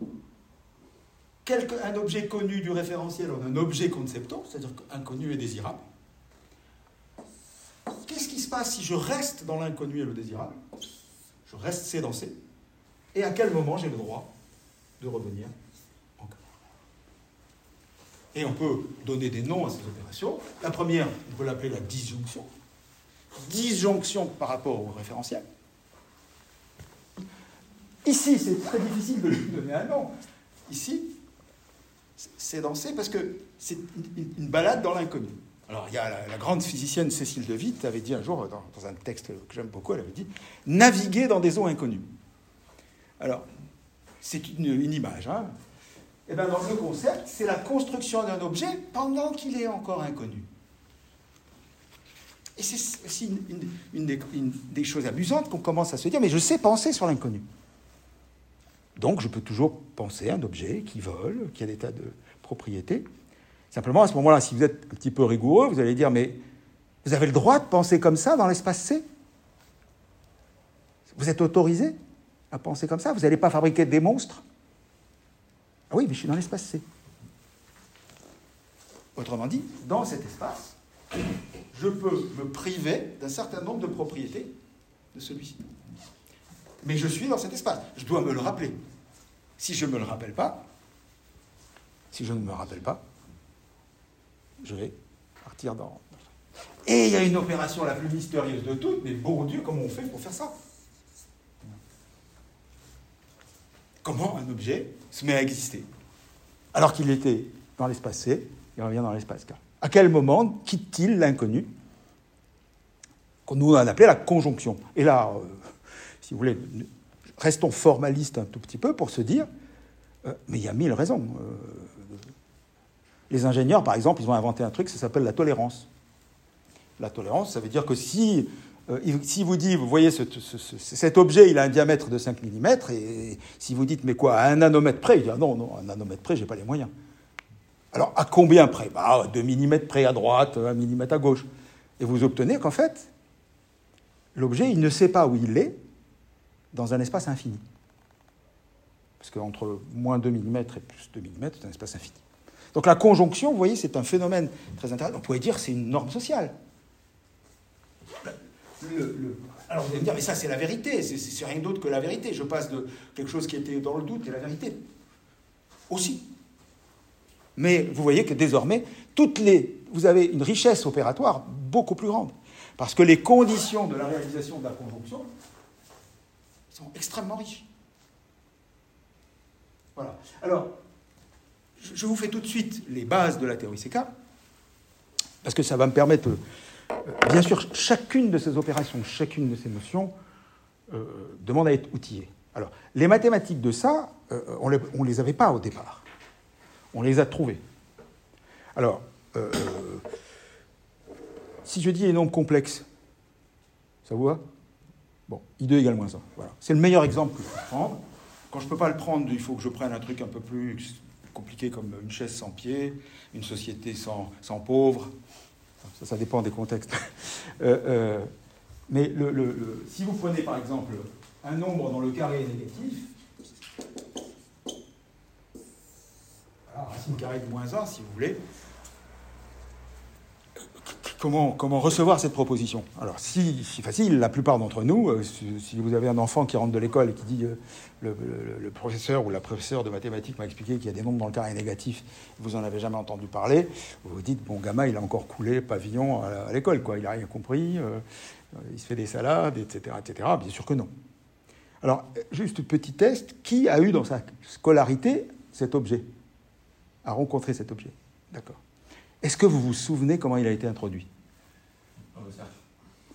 un objet connu du référentiel en un objet conceptant, c'est-à-dire inconnu et désirable? Qu'est-ce qui se passe si je reste dans l'inconnu et le désirable? Je reste sédancé. Et à quel moment j'ai le droit de revenir en Et on peut donner des noms à ces opérations. La première, on peut l'appeler la disjonction. Disjonction par rapport au référentiel. Ici, c'est très difficile de lui donner un nom. Ici, c'est danser parce que c'est une balade dans l'inconnu. Alors, il y a la, grande physicienne Cécile de Witt avait dit un jour, dans, un texte que j'aime beaucoup, elle avait dit Naviguer dans des eaux inconnues. Alors, c'est une, image. Hein. Et eh bien, dans le concept, c'est la construction d'un objet pendant qu'il est encore inconnu. Et c'est aussi une, des, une, des, choses amusantes qu'on commence à se dire mais je sais penser sur l'inconnu. Donc, je peux toujours penser à un objet qui vole, qui a des tas de propriétés. Simplement, à ce moment-là, si vous êtes un petit peu rigoureux, vous allez dire, mais vous avez le droit de penser comme ça dans l'espace C Vous êtes autorisé à penser comme ça? Vous n'allez pas fabriquer des monstres? Ah oui, mais je suis dans l'espace C. Autrement dit, dans cet espace, je peux me priver d'un certain nombre de propriétés de celui-ci. Mais je suis dans cet espace. Je dois me le rappeler. Si je ne me le rappelle pas, si je ne me rappelle pas, je vais partir dans. Et il y a une opération la plus mystérieuse de toutes, mais bon Dieu, comment on fait pour faire ça? Comment un objet se met à exister? Alors qu'il était dans l'espace C, il revient dans l'espace K. À quel moment quitte-t-il l'inconnu qu'on nous a appelé la conjonction? Et là, euh, vous voulez, restons formalistes un tout petit peu pour se dire, euh, mais il y a mille raisons. Euh, les ingénieurs, par exemple, ils ont inventé un truc, ça s'appelle la tolérance. La tolérance, ça veut dire que si, euh, vous dites, vous voyez, cet objet, il a un diamètre de 5 mm, et si vous dites, mais quoi, à un nanomètre près, il dit, ah non, non, à un nanomètre près, j'ai pas les moyens. Alors, à combien près? Bah, 2 mm près à droite, 1 mm à gauche. Et vous obtenez qu'en fait, l'objet, il ne sait pas où il est dans un espace infini. Parce qu'entre moins 2 mm et plus 2 mm, c'est un espace infini. Donc la conjonction, vous voyez, c'est un phénomène très intéressant. On pourrait dire que c'est une norme sociale. alors vous allez me dire, mais ça c'est la vérité, c'est rien d'autre que la vérité. Je passe de quelque chose qui était dans le doute et la vérité. Aussi. Mais vous voyez que désormais, toutes les, vous avez une richesse opératoire beaucoup plus grande. Parce que les conditions de la réalisation de la conjonction sont extrêmement riches. Voilà. Alors, je vous fais tout de suite les bases de la théorie CK, parce que ça va me permettre, euh, bien sûr, chacune de ces opérations, chacune de ces notions euh, demande à être outillée. Alors, les mathématiques de ça, euh, on ne les, avait pas au départ. On les a trouvées. Alors, si je dis les nombres complexes, ça vous va? Bon, I2 égale moins 1. Voilà. C'est le meilleur exemple que je peux prendre. Quand je ne peux pas le prendre, il faut que je prenne un truc un peu plus compliqué comme une chaise sans pied, une société sans, sans pauvres. Ça, ça dépend des contextes. *laughs* Euh, euh, mais le, si vous prenez par exemple un nombre dont le carré est négatif, racine carrée de moins 1, si vous voulez, comment, recevoir cette proposition Alors, si, facile, la plupart d'entre nous, euh, si, vous avez un enfant qui rentre de l'école et qui dit euh, le, professeur ou la professeure de mathématiques m'a expliqué qu'il y a des nombres dans le carré négatif, vous en avez jamais entendu parler, vous vous dites, bon, gamin, il a encore coulé pavillon à, l'école, quoi, il n'a rien compris, euh, il se fait des salades, etc., etc. Bien sûr que non. Alors, juste petit test, qui a eu dans sa scolarité cet objet A rencontré cet objet? D'accord. Est-ce que vous vous souvenez comment il a été introduit?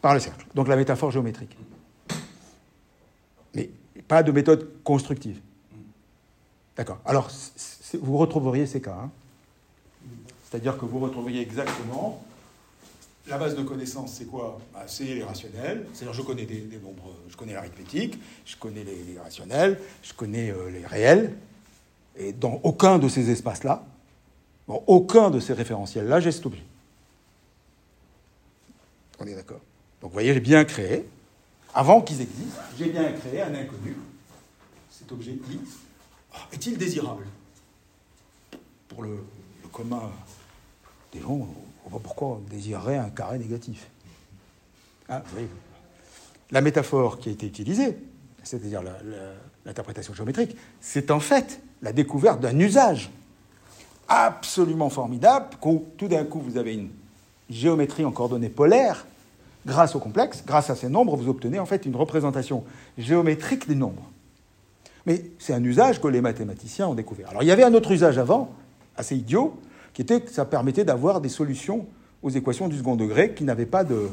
Par le cercle. Donc la métaphore géométrique. Mais pas de méthode constructive. D'accord. Alors, vous retrouveriez ces cas. Hein. C'est-à-dire que vous retrouveriez exactement la base de connaissances, c'est quoi? Bah, C'est les rationnels. C'est-à-dire, je connais des, nombres, je connais l'arithmétique, je connais les, rationnels, je connais euh, les réels. Et dans aucun de ces espaces-là, dans aucun de ces référentiels-là, j'ai objet. On est d'accord? Donc, vous voyez, j'ai bien créé, avant qu'ils existent, j'ai bien créé un inconnu. Cet objet I ah, est-il désirable Pour le, commun des gens, pourquoi on désirerait un carré négatif. Ah, La métaphore qui a été utilisée, c'est-à-dire l'interprétation géométrique, c'est en fait la découverte d'un usage absolument formidable, où tout d'un coup vous avez une géométrie en coordonnées polaires, grâce au complexe, grâce à ces nombres, vous obtenez en fait une représentation géométrique des nombres. Mais c'est un usage que les mathématiciens ont découvert. Alors il y avait un autre usage avant, assez idiot, qui était que ça permettait d'avoir des solutions aux équations du second degré qui n'avaient pas de,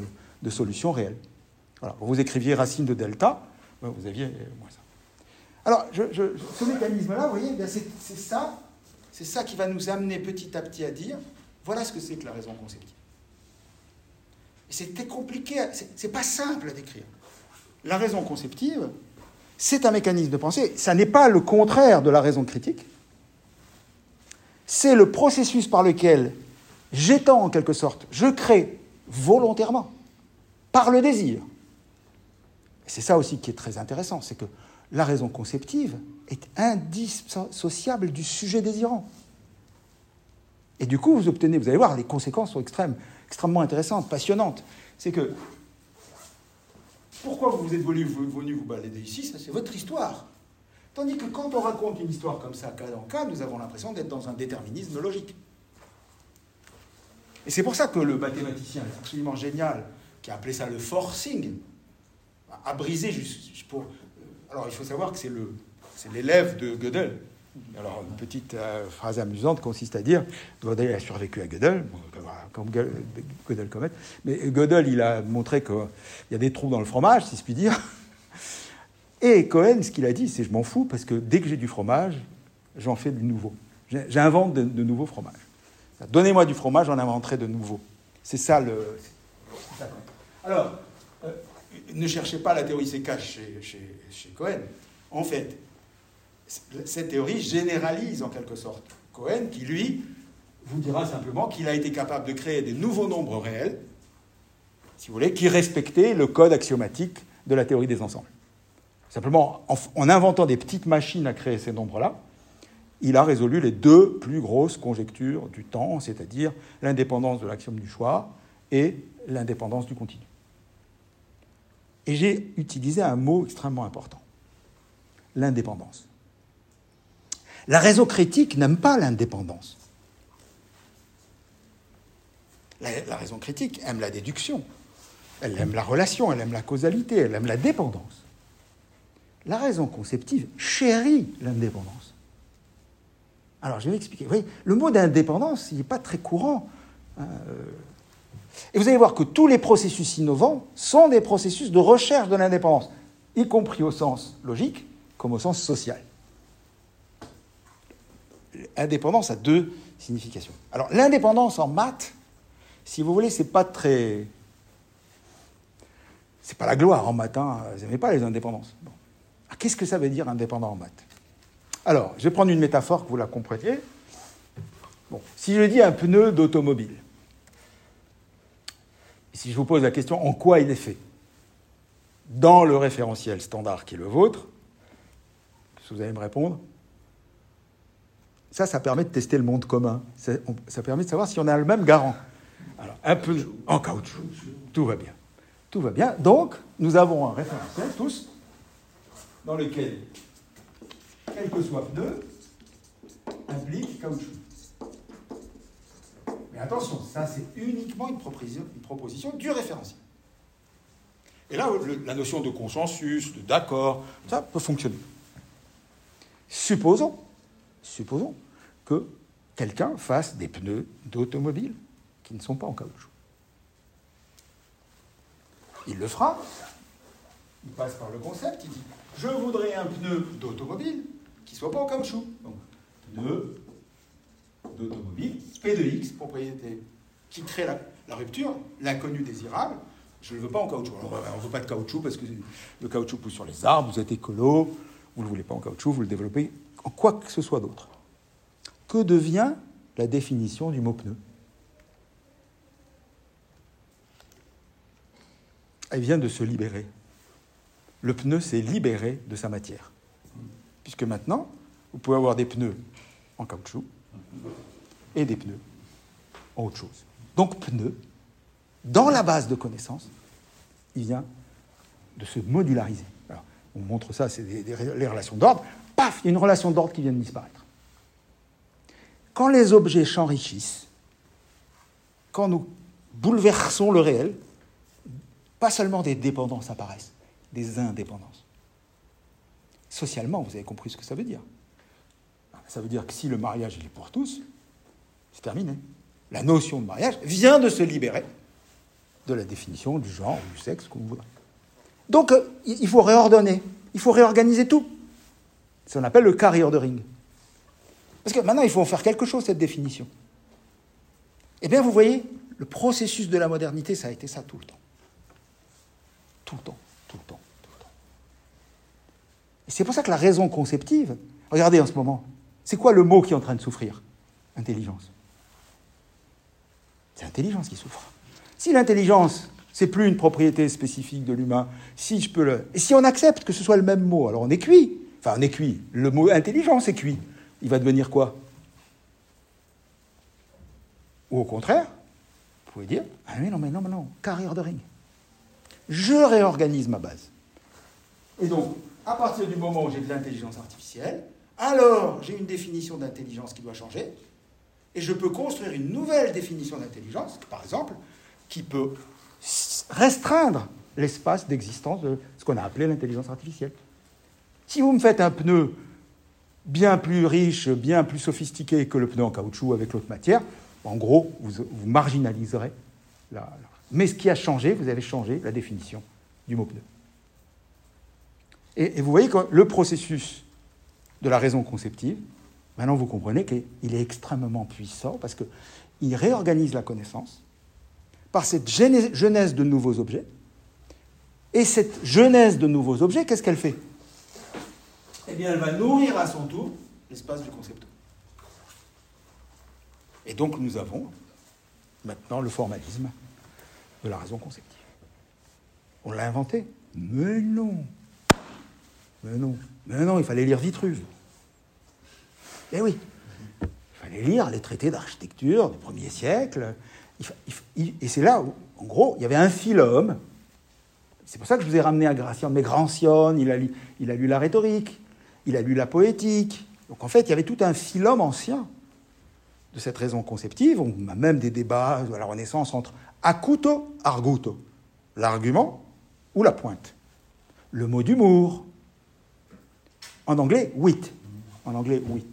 solution réelle. Vous écriviez racine de delta, ben, vous aviez moins ça. Alors, ce mécanisme-là, vous voyez, c'est ça, c'est ça qui va nous amener petit à petit à dire, voilà ce que c'est que la raison conceptive. C'était compliqué, c'est pas simple à décrire. La raison conceptive, c'est un mécanisme de pensée. Ça n'est pas le contraire de la raison critique c'est le processus par lequel j'étends en quelque sorte, je crée volontairement, par le désir. C'est ça aussi qui est très intéressant, c'est que la raison conceptive est indissociable du sujet désirant. Et du coup, vous obtenez, vous allez voir, les conséquences sont extrêmes, extrêmement intéressantes, passionnantes. C'est que, pourquoi vous êtes venu, venu vous balader ici Ça, c'est votre histoire. Tandis que quand on raconte une histoire comme ça, cas en cas, nous avons l'impression d'être dans un déterminisme logique. Et c'est pour ça que le mathématicien absolument génial, qui a appelé ça le forcing, a brisé juste pour. Euh, alors il faut savoir que c'est l'élève de Gödel. Alors une petite euh, phrase amusante consiste à dire Gödel a survécu à Gödel, comme Gödel comète, mais Gödel il a montré qu'il y a des trous dans le fromage, si je puis dire. Et Cohen, ce qu'il a dit, c'est je m'en fous parce que dès que j'ai du fromage, j'en fais du nouveau. J'invente de, nouveaux fromages. Donnez-moi du fromage, j'en inventerai de nouveaux. C'est ça le. Alors, euh, ne cherchez pas la théorie CK chez, chez, chez Cohen. En fait, cette théorie généralise en quelque sorte Cohen, qui lui vous dira simplement qu'il a été capable de créer des nouveaux nombres réels, si vous voulez, qui respectaient le code axiomatique de la théorie des ensembles. Simplement, en, inventant des petites machines à créer ces nombres-là, il a résolu les deux plus grosses conjectures du temps, c'est-à-dire l'indépendance de l'axiome du choix et l'indépendance du continu. Et j'ai utilisé un mot extrêmement important, l'indépendance. La raison critique n'aime pas l'indépendance. la, raison critique aime la déduction, elle aime la relation, elle aime la causalité, elle aime la dépendance. La raison conceptive chérit l'indépendance. Alors, je vais expliquer. Vous voyez, le mot d'indépendance, n'est pas très courant. Euh. Et vous allez voir que tous les processus innovants sont des processus de recherche de l'indépendance, y compris au sens logique comme au sens social. Indépendance a deux significations. Alors, l'indépendance en maths, si vous voulez, c'est pas très c'est pas la gloire en maths, hein, vous n'aimez pas les indépendances. Ah, qu'est-ce que ça veut dire indépendant en maths? Alors, je vais prendre une métaphore que vous la compreniez. Bon, si je dis un pneu d'automobile, si je vous pose la question en quoi il est fait? Dans le référentiel standard qui est le vôtre, vous allez me répondre? Ça, ça permet de tester le monde commun. Ça, permet de savoir si on a le même garant. Alors, un peu en caoutchouc. Tout va bien. Tout va bien. Donc, nous avons un référentiel, tous, dans lequel, quel que soit pneu, implique caoutchouc. Mais attention, ça c'est uniquement une proposition, du référentiel. Et là, la notion de consensus, de d'accord, ça peut fonctionner. Supposons, supposons que quelqu'un fasse des pneus d'automobile qui ne sont pas en caoutchouc. Il le fera. Il passe par le concept. Il dit Je voudrais un pneu d'automobile qui ne soit pas en caoutchouc. Donc, pneu d'automobile, P de X, propriété qui crée la, rupture, l'inconnu désirable. Je ne le veux pas en caoutchouc. on ne veut pas de caoutchouc parce que le caoutchouc pousse sur les arbres, vous êtes écolo, vous ne le voulez pas en caoutchouc, vous le développez en quoi que ce soit d'autre. Que devient la définition du mot pneu Elle vient de se libérer. Le pneu s'est libéré de sa matière. Puisque maintenant, vous pouvez avoir des pneus en caoutchouc, et des pneus en autre chose. Donc pneu, dans la base de connaissances, il vient de se modulariser. On montre ça, c'est les relations d'ordre. Paf, il y a une relation d'ordre qui vient de disparaître. Quand les objets s'enrichissent, quand nous bouleversons le réel, pas seulement des dépendances apparaissent, des indépendances. Socialement, vous avez compris ce que ça veut dire. Ça veut dire que si le mariage est pour tous, c'est terminé. La notion de mariage vient de se libérer de la définition du genre du sexe, vous voudrez. Donc, euh, il faut réordonner, il faut réorganiser tout. C'est ce qu'on appelle le carrière de ring. Parce que maintenant, il faut en faire quelque chose, cette définition. Eh bien, vous voyez, le processus de la modernité, ça a été ça tout le temps. Tout le temps, tout le temps, tout le temps. Et c'est pour ça que la raison conceptive, regardez en ce moment, c'est quoi le mot qui est en train de souffrir? Intelligence. C'est l'intelligence qui souffre. Si l'intelligence, c'est plus une propriété spécifique de l'humain, si je peux le. Et si on accepte que ce soit le même mot, alors on est cuit. Enfin, on est cuit. Le mot intelligence est cuit. Il va devenir quoi? Ou au contraire, vous pouvez dire Ah mais non, mais non, mais non, carrière de ring. Je réorganise ma base. Et donc, à partir du moment où j'ai de l'intelligence artificielle, alors j'ai une définition d'intelligence qui doit changer, et je peux construire une nouvelle définition d'intelligence, par exemple, qui peut restreindre l'espace d'existence de ce qu'on a appelé l'intelligence artificielle. Si vous me faites un pneu bien plus riche, bien plus sophistiqué que le pneu en caoutchouc avec l'autre matière, en gros, vous, marginaliserez la, Mais ce qui a changé, vous avez changé la définition du mot pneu. Et, et vous voyez que le processus de la raison conceptive, maintenant vous comprenez qu'il est extrêmement puissant parce qu'il réorganise la connaissance par cette genèse de nouveaux objets. Et cette genèse de nouveaux objets, qu'est-ce qu'elle fait? Eh bien, elle va nourrir à son tour l'espace du concept. Et donc, nous avons maintenant le formalisme de la raison conceptive. On l'a inventé Mais non Mais non Mais non, il fallait lire Vitruve. Eh oui, il fallait lire les traités d'architecture du premier siècle. et c'est là où, en gros, il y avait un philome. C'est pour ça que je vous ai ramené à Gracian. Mais lu, il a lu la rhétorique, il a lu la poétique. Donc en fait, il y avait tout un philome ancien de cette raison conceptive. On a même des débats à la Renaissance entre acuto, arguto, l'argument ou la pointe. Le mot d'humour. En anglais, wit. En anglais, wit.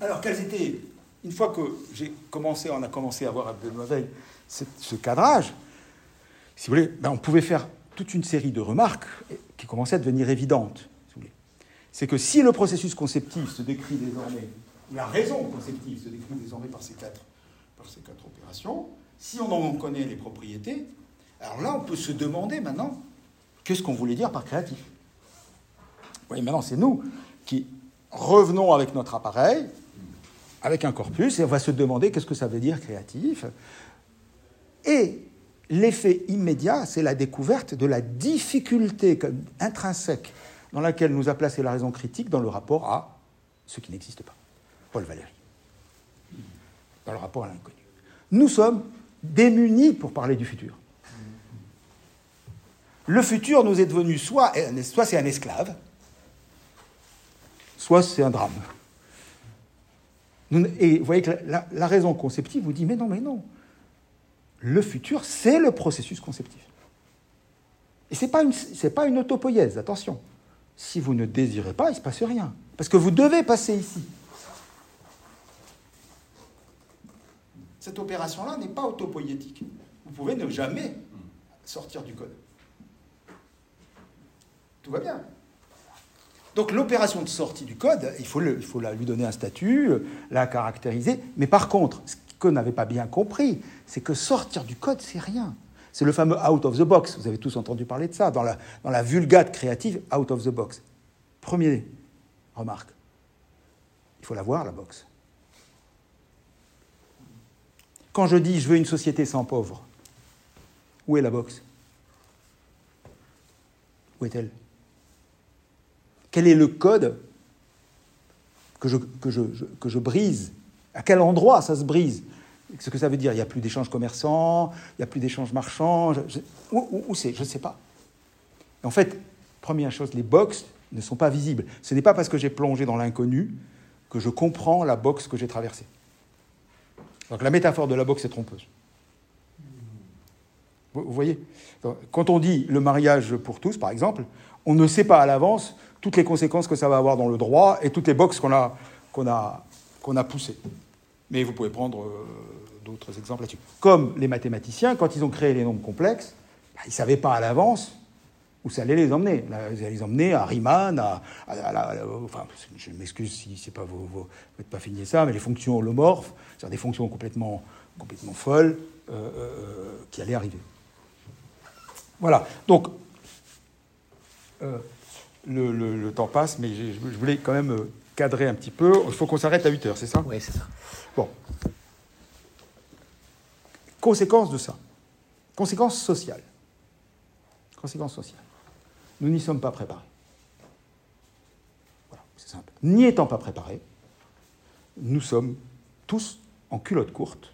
Alors, quels étaient, une fois que j'ai commencé, on a commencé à voir à Benoît ce cadrage, si vous voulez, ben, on pouvait faire toute une série de remarques qui commençaient à devenir évidentes. C'est que si le processus conceptif se décrit désormais, la raison conceptive se décrit désormais par ces quatre par ces quatre opérations. Si on en connaît les propriétés, alors là, on peut se demander maintenant qu'est-ce qu'on voulait dire par créatif? Oui, maintenant, c'est nous qui revenons avec notre appareil, avec un corpus, et on va se demander qu'est-ce que ça veut dire créatif. Et l'effet immédiat, c'est la découverte de la difficulté intrinsèque dans laquelle nous a placé la raison critique dans le rapport à ce qui n'existe pas. Paul Valéry. Dans le rapport à l'inconnu. Nous sommes démunis pour parler du futur. Le futur nous est devenu soit, c'est un esclave, soit c'est un drame. Et vous voyez que la, raison conceptive vous dit mais non, mais non. Le futur, c'est le processus conceptif. Et ce n'est pas, une, une autopoïèse, attention. Si vous ne désirez pas, il ne se passe rien. Parce que vous devez passer ici. Cette opération-là n'est pas autopoïétique. Vous pouvez ne jamais sortir du code. Tout va bien. Donc l'opération de sortie du code, il faut, il faut lui donner un statut, la caractériser. Mais par contre, qu'on n'avait pas bien compris, c'est que sortir du code, c'est rien. C'est le fameux out of the box. Vous avez tous entendu parler de ça dans la, vulgate créative out of the box. Premier remarque. Il faut la voir, la box. Quand je dis je veux une société sans pauvres, où est la box? Où est-elle? Quel est le code que que, que je brise À quel endroit ça se brise? Ce que ça veut dire, il n'y a plus d'échanges commerçants, il n'y a plus d'échanges marchands. où, c'est? Je ne sais pas. En fait, première chose, les box ne sont pas visibles. Ce n'est pas parce que j'ai plongé dans l'inconnu que je comprends la boxe que j'ai traversée. Donc la métaphore de la boxe est trompeuse. Vous voyez? Quand on dit le mariage pour tous, par exemple, on ne sait pas à l'avance toutes les conséquences que ça va avoir dans le droit et toutes les boxes qu'on a, qu'on a poussées. Mais vous pouvez prendre euh, d'autres exemples là-dessus. Comme les mathématiciens, quand ils ont créé les nombres complexes, bah, ils ne savaient pas à l'avance où ça allait les emmener. Vous allez les emmener à Riemann, à, enfin, je m'excuse si c'est pas vous, vous n'êtes pas fini ça, mais les fonctions holomorphes, c'est-à-dire des fonctions complètement, folles euh, euh, qui allaient arriver. Voilà. Donc, le, temps passe, mais je, voulais quand même cadrer un petit peu. Il faut qu'on s'arrête à 8 heures, c'est ça? Oui, c'est ça. Bon. Conséquence de ça. Conséquence sociale. Conséquence sociale. Nous n'y sommes pas préparés. Voilà, c'est simple. N'y étant pas préparés, nous sommes tous en culotte courte,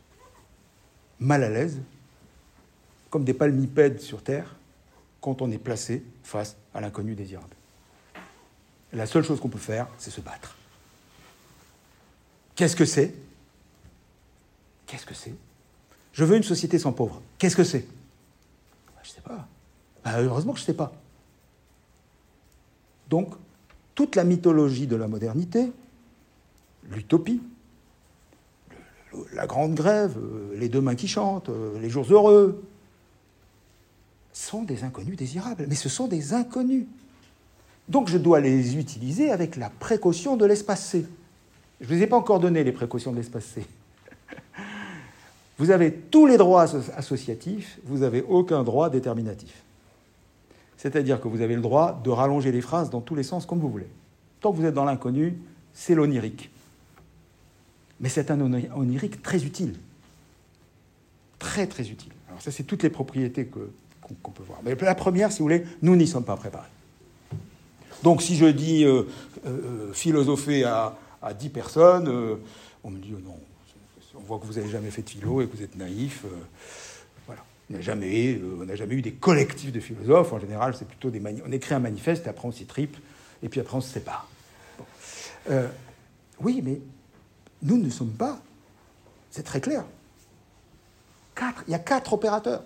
mal à l'aise, comme des palmipèdes sur Terre, quand on est placé face à l'inconnu désirable. La seule chose qu'on peut faire, c'est se battre. Qu'est-ce que c'est? Qu'est-ce que c'est? Je veux une société sans pauvres. Qu'est-ce que c'est? Je ne sais pas. Ben, heureusement je ne sais pas. Donc, toute la mythologie de la modernité, l'utopie, la grande grève, euh, les deux mains qui chantent, euh, les jours heureux, sont des inconnus désirables. Mais ce sont des inconnus. Donc je dois les utiliser avec la précaution de l'espace C. Je ne vous ai pas encore donné les précautions de l'espace C. *laughs* Vous avez tous les droits associatifs, vous n'avez aucun droit déterminatif. C'est-à-dire que vous avez le droit de rallonger les phrases dans tous les sens comme vous voulez. Tant que vous êtes dans l'inconnu, c'est l'onirique. Mais c'est un onirique très utile. Très, très utile. Alors ça, c'est toutes les propriétés qu'on peut voir. Mais la première, si vous voulez, nous n'y sommes pas préparés. Donc si je dis euh, euh, philosopher à, à 10 personnes, euh, on me dit oh non, on voit que vous n'avez jamais fait de philo et que vous êtes naïf. On n'a jamais, eu des collectifs de philosophes. En général, c'est plutôt des on écrit un manifeste, et après on s'y tripe, et puis après on se sépare. Oui, mais nous ne sommes pas. C'est très clair. Quatre. Il y a quatre opérateurs.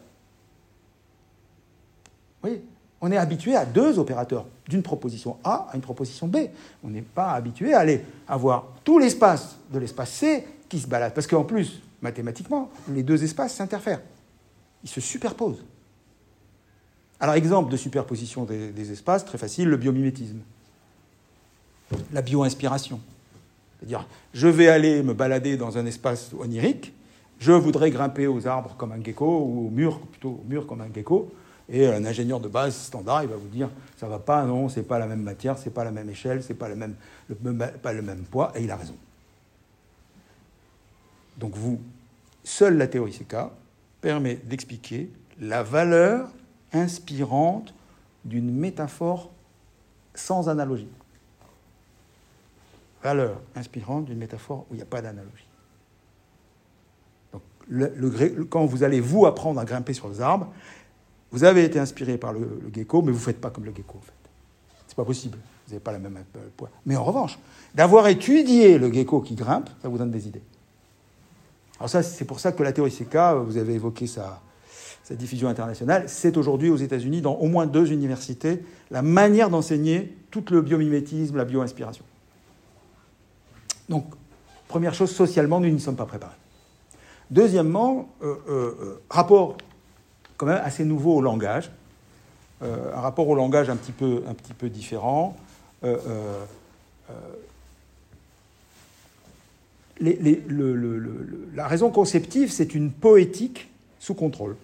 Oui, on est habitué à deux opérateurs, d'une proposition A à une proposition B. On n'est pas habitué à aller avoir tout l'espace de l'espace C qui se balade. Parce qu'en plus, mathématiquement, les deux espaces s'interfèrent ils se superposent. Alors, exemple de superposition des, espaces, très facile, le biomimétisme. La bio-inspiration. C'est-à-dire, je vais aller me balader dans un espace onirique, je voudrais grimper aux arbres comme un gecko, ou au mur, plutôt au mur comme un gecko. Et un ingénieur de base standard, il va vous dire ça va pas, non, c'est pas la même matière, c'est pas la même échelle, c'est pas, le même, pas le même poids, et il a raison. Donc vous, seule la théorie CK permet d'expliquer la valeur inspirante d'une métaphore sans analogie. Valeur inspirante d'une métaphore où il n'y a pas d'analogie. Donc, quand vous allez vous apprendre à grimper sur les arbres, vous avez été inspiré par le, gecko, mais vous ne faites pas comme le gecko, en fait. C'est pas possible. Vous n'avez pas la même euh, poids. Mais en revanche, d'avoir étudié le gecko qui grimpe, ça vous donne des idées. Alors ça, c'est pour ça que la théorie CK, vous avez évoqué sa, diffusion internationale, c'est aujourd'hui aux États-Unis, dans au moins deux universités, la manière d'enseigner tout le biomimétisme, la bioinspiration. Donc, première chose, socialement, nous n'y sommes pas préparés. Deuxièmement, euh, euh, rapport quand même assez nouveau au langage, euh, un rapport au langage un petit peu, différent. La raison conceptive, c'est une poétique sous contrôle.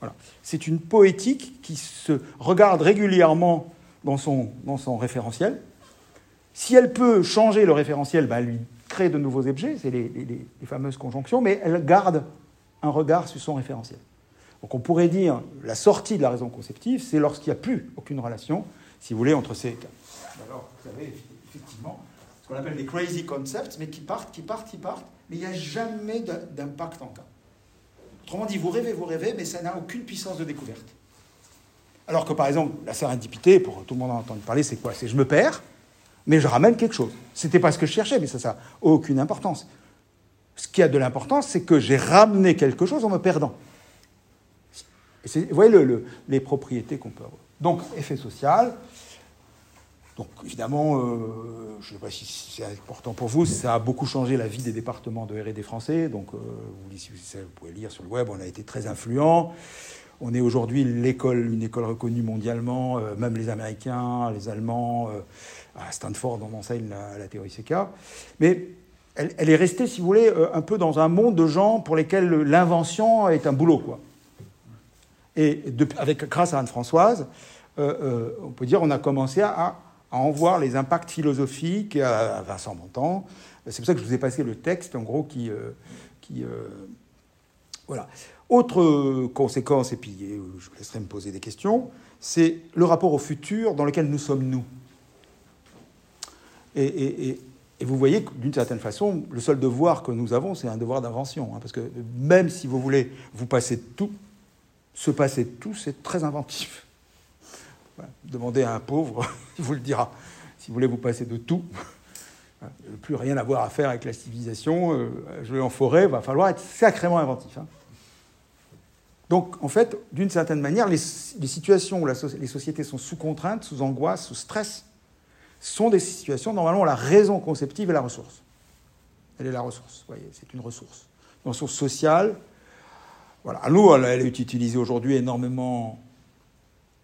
Voilà. C'est une poétique qui se regarde régulièrement dans son, référentiel. Si elle peut changer le référentiel, ben elle lui crée de nouveaux objets, c'est les, fameuses conjonctions, mais elle garde un regard sur son référentiel. Donc on pourrait dire la sortie de la raison conceptive, c'est lorsqu'il n'y a plus aucune relation, si vous voulez, entre ces cas. Alors, vous avez effectivement ce qu'on appelle des crazy concepts, mais qui partent, qui partent, qui partent, mais il n'y a jamais d'impact en cas. Autrement dit, vous rêvez, vous rêvez, mais ça n'a aucune puissance de découverte. Alors que par exemple, la sérendipité, pour tout le monde a entendu parler, c'est quoi? C'est je me perds, mais je ramène quelque chose. C'était pas ce que je cherchais, mais ça n'a aucune importance. Ce qui a de l'importance, c'est que j'ai ramené quelque chose en me perdant vous voyez les propriétés qu'on peut avoir. Donc, effet social. Donc, évidemment, euh, je ne sais pas si c'est important pour vous, ça a beaucoup changé la vie des départements de R&D français. Donc, euh, vous, pouvez lire sur le web, on a été très influent. On est aujourd'hui l'école, une école reconnue mondialement, euh, même les Américains, les Allemands, à Stanford, on enseigne la, théorie CK. Mais elle, elle, est restée, si vous voulez, un peu dans un monde de gens pour lesquels l'invention est un boulot, quoi. Et avec, grâce à Anne-Françoise, euh, euh, on peut dire on a commencé à, en voir les impacts philosophiques à, Vincent Montand. C'est pour ça que je vous ai passé le texte, en gros, qui... Euh, voilà. Autre conséquence, et puis je vous laisserai me poser des questions, c'est le rapport au futur dans lequel nous sommes nous. Et, vous voyez que d'une certaine façon, le seul devoir que nous avons, c'est un devoir d'invention. Hein, parce que même si vous voulez vous passer tout, se passer de tout, c'est très inventif. Demandez à un pauvre, *laughs* il vous le dira. Si vous voulez vous passer de tout, plus rien à voir à faire avec la civilisation, euh, jouer en forêt, va falloir être sacrément inventif. Hein. Donc, en fait, d'une certaine manière, les, situations où les sociétés sont sous contrainte, sous angoisse, sous stress, sont des situations, normalement, la raison conceptive est la ressource. Elle est la ressource, vous voyez, c'est une ressource. Une ressource sociale, voilà. Nous, elle est utilisée aujourd'hui énormément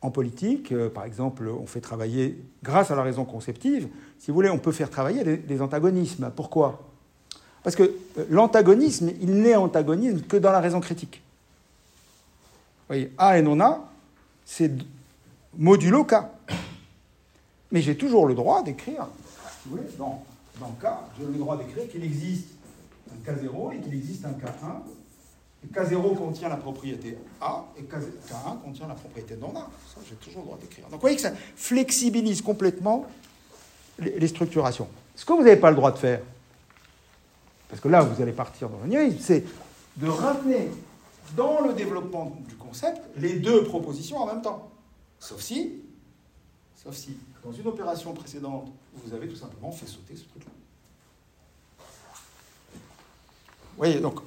en politique. Euh, par exemple, on fait travailler, grâce à la raison conceptive, si vous voulez, on peut faire travailler des, antagonismes. Pourquoi? Parce que euh, l'antagonisme, il n'est antagonisme que dans la raison critique. Vous voyez, A et non A, c'est modulo K. Mais j'ai toujours le droit d'écrire, si vous voulez, dans, dans K, j'ai le droit d'écrire qu'il existe un K0 et qu'il existe un K1 K0 contient la propriété A et K1 contient la propriété non A. Ça, j'ai toujours le droit d'écrire. Donc vous voyez que ça flexibilise complètement les, structurations. Ce que vous n'avez pas le droit de faire, parce que là, vous allez partir dans le nihilisme, c'est de ramener dans le développement du concept les deux propositions en même temps. Sauf si, sauf si, dans une opération précédente, vous avez tout simplement fait sauter ce truc-là. Vous voyez, donc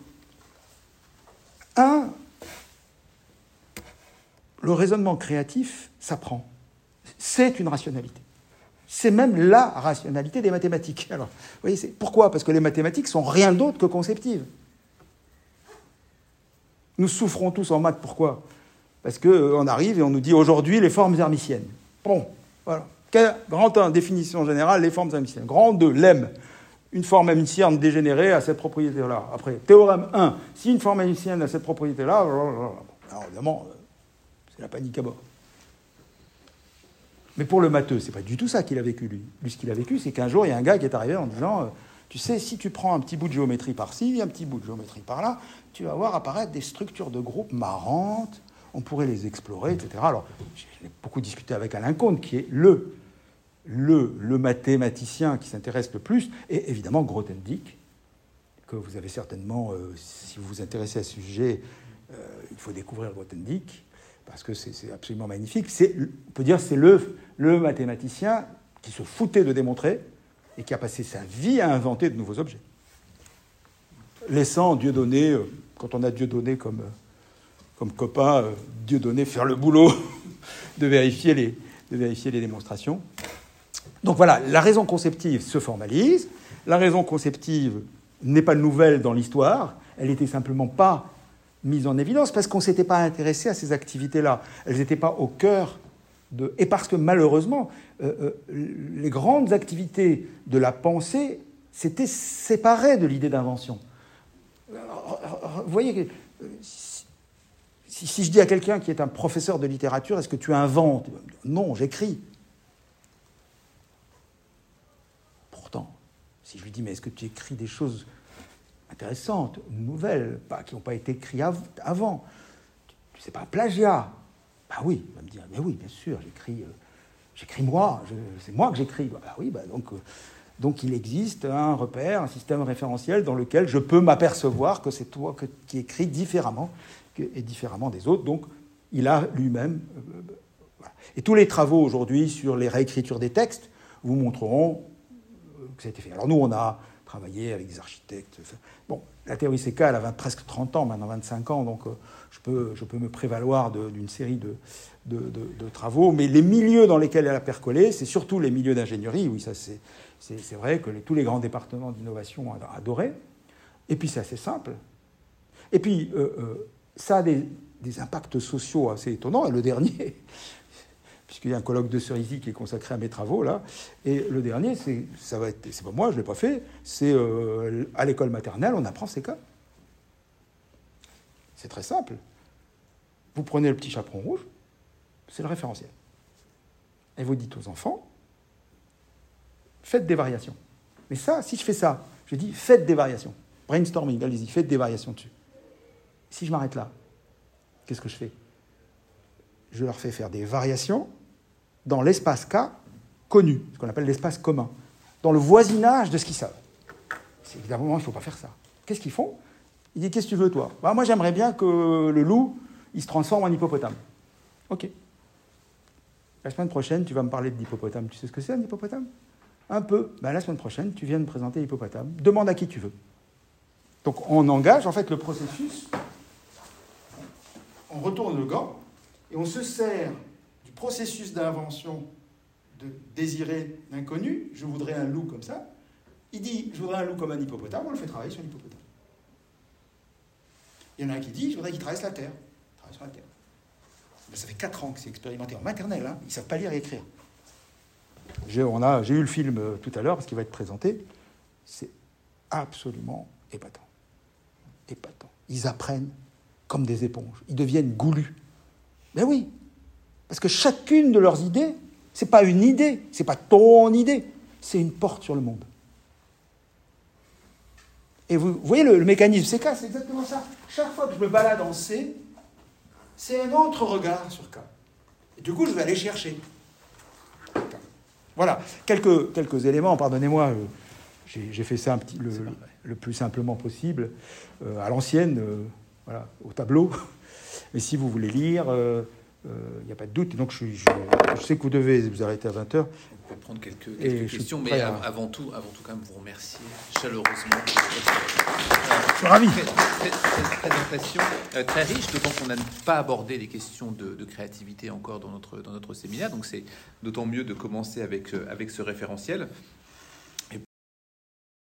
le raisonnement créatif s'apprend. C'est une rationalité. C'est même la rationalité des mathématiques. *laughs* Alors, vous voyez, pourquoi? Parce que les mathématiques sont rien d'autre que conceptives. Nous souffrons tous en maths. Pourquoi? Parce qu'on euh, arrive et on nous dit aujourd'hui les formes hermitiennes. Bon, voilà. Grande définition générale, les formes hermitiennes. Grand 2, lemme. Une forme hamiltonienne dégénérée a cette propriété-là. Après, théorème 1, si une forme hamiltonienne a cette propriété-là, alors évidemment, euh, c'est la panique à bord. Mais pour le matheux, c'est pas du tout ça qu'il a vécu, lui. Lui, ce qu'il a vécu, c'est qu'un jour, il y a un gars qui est arrivé en disant euh, Tu sais, si tu prends un petit bout de géométrie par-ci, un petit bout de géométrie par-là, tu vas voir apparaître des structures de groupe marrantes, on pourrait les explorer, etc. Alors, j'ai beaucoup discuté avec Alain Comte, qui est le le, mathématicien qui s'intéresse le plus est évidemment Grothendieck, que vous avez certainement, euh, si vous vous intéressez à ce sujet, euh, il faut découvrir Grothendieck, parce que c'est absolument magnifique. On peut dire c'est le, mathématicien qui se foutait de démontrer et qui a passé sa vie à inventer de nouveaux objets. Laissant Dieudonné, euh, quand on a Dieudonné comme, comme copain, Dieudonné faire le boulot *laughs* de vérifier les démonstrations. Donc voilà, la raison conceptive se formalise. La raison conceptive n'est pas nouvelle dans l'histoire. Elle n'était simplement pas mise en évidence parce qu'on ne s'était pas intéressé à ces activités-là. Elles n'étaient pas au cœur de... Et parce que malheureusement, euh, euh, les grandes activités de la pensée s'étaient séparées de l'idée d'invention. Vous voyez, si, si je dis à quelqu'un qui est un professeur de littérature, est-ce que tu inventes? Non, j'écris. Si je lui dis, mais est-ce que tu écris des choses intéressantes, nouvelles, pas, qui n'ont pas été écrites avant Tu sais pas, plagiat Bah oui, il va me dire, mais oui, bien sûr, j'écris, euh, j'écris moi, c'est moi que j'écris. Bah, bah oui, bah donc, euh, donc il existe un repère, un système référentiel dans lequel je peux m'apercevoir que c'est toi qui écris différemment et différemment des autres. Donc il a lui-même. Euh, et tous les travaux aujourd'hui sur les réécritures des textes vous montreront Alors nous, on a travaillé avec des architectes. Bon, la théorie CK, elle a presque 30 ans, maintenant 25 ans, donc euh, je peux, me prévaloir d'une série de, travaux. Mais les milieux dans lesquels elle a percolé, c'est surtout les milieux d'ingénierie. Oui, ça c'est vrai que tous les grands départements d'innovation ont adoré. Et puis c'est assez simple. Et puis euh, euh, ça a des impacts sociaux assez étonnants. Et le dernier, puisqu'il y a un colloque de Cerisy qui est consacré à mes travaux là. Et le dernier, c'est ça va être, c'est pas moi, je l'ai pas fait. C'est euh, à l'école maternelle, on apprend ces cas. C'est très simple. Vous prenez le petit chaperon rouge, c'est le référentiel. Et vous dites aux enfants, faites des variations. Mais ça, si je fais ça, je dis faites des variations. Brainstorming, allez-y, faites des variations dessus. Si je m'arrête là, qu'est-ce que je fais? Je leur fais faire des variations dans l'espace K connu, ce qu'on appelle l'espace commun, dans le voisinage de ce qu'ils savent. Évidemment, il ne faut pas faire ça. Qu'est-ce qu'ils font? Ils disent Qu'est-ce que tu veux, toi? Bah, Moi, j'aimerais bien que le loup, il se transforme en hippopotame. Ok. La semaine prochaine, tu vas me parler de l'hippopotame. Tu sais ce que c'est un hippopotame? Un peu. Bah, la semaine prochaine, tu viens me présenter l'hippopotame. Demande à qui tu veux. Donc, on engage en fait le processus. On retourne le gant et on se sert processus d'invention de désirer l'inconnu, je voudrais un loup comme ça, il dit je voudrais un loup comme un hippopotame, on le fait travailler sur l'hippopotame. Il y en a un qui dit je voudrais qu'il traverse la terre. La terre. ça fait 4 ans que c'est expérimenté en maternelle, hein. ils ne savent pas lire et écrire. J'ai, eu le film euh, tout à l'heure parce qu'il va être présenté. C'est absolument épatant. Épatant. Ils apprennent comme des éponges. Ils deviennent goulus. Mais oui, parce que chacune de leurs idées, ce n'est pas une idée, ce n'est pas ton idée, c'est une porte sur le monde. Et vous, voyez le, mécanisme CK, c'est exactement ça. Chaque fois que je me balade en C, c'est un autre regard sur K. Et du coup, je vais aller chercher. Voilà, quelques, quelques éléments, pardonnez-moi, euh, j'ai fait ça un petit, le, plus simplement possible, euh, à l'ancienne, euh, voilà, au tableau. *laughs* Mais si vous voulez lire, il euh, n'y a pas de doute. Donc je, je, sais que vous devez vous arrêter à 20h. On peut prendre quelques, quelques questions, mais avant, tout, avant tout, quand même, vous remercier chaleureusement. Je suis ravi. Cette présentation euh, très riche, d'autant qu'on n'a pas abordé les questions de, créativité encore dans notre, dans notre séminaire. Donc c'est d'autant mieux de commencer avec, euh, avec ce référentiel.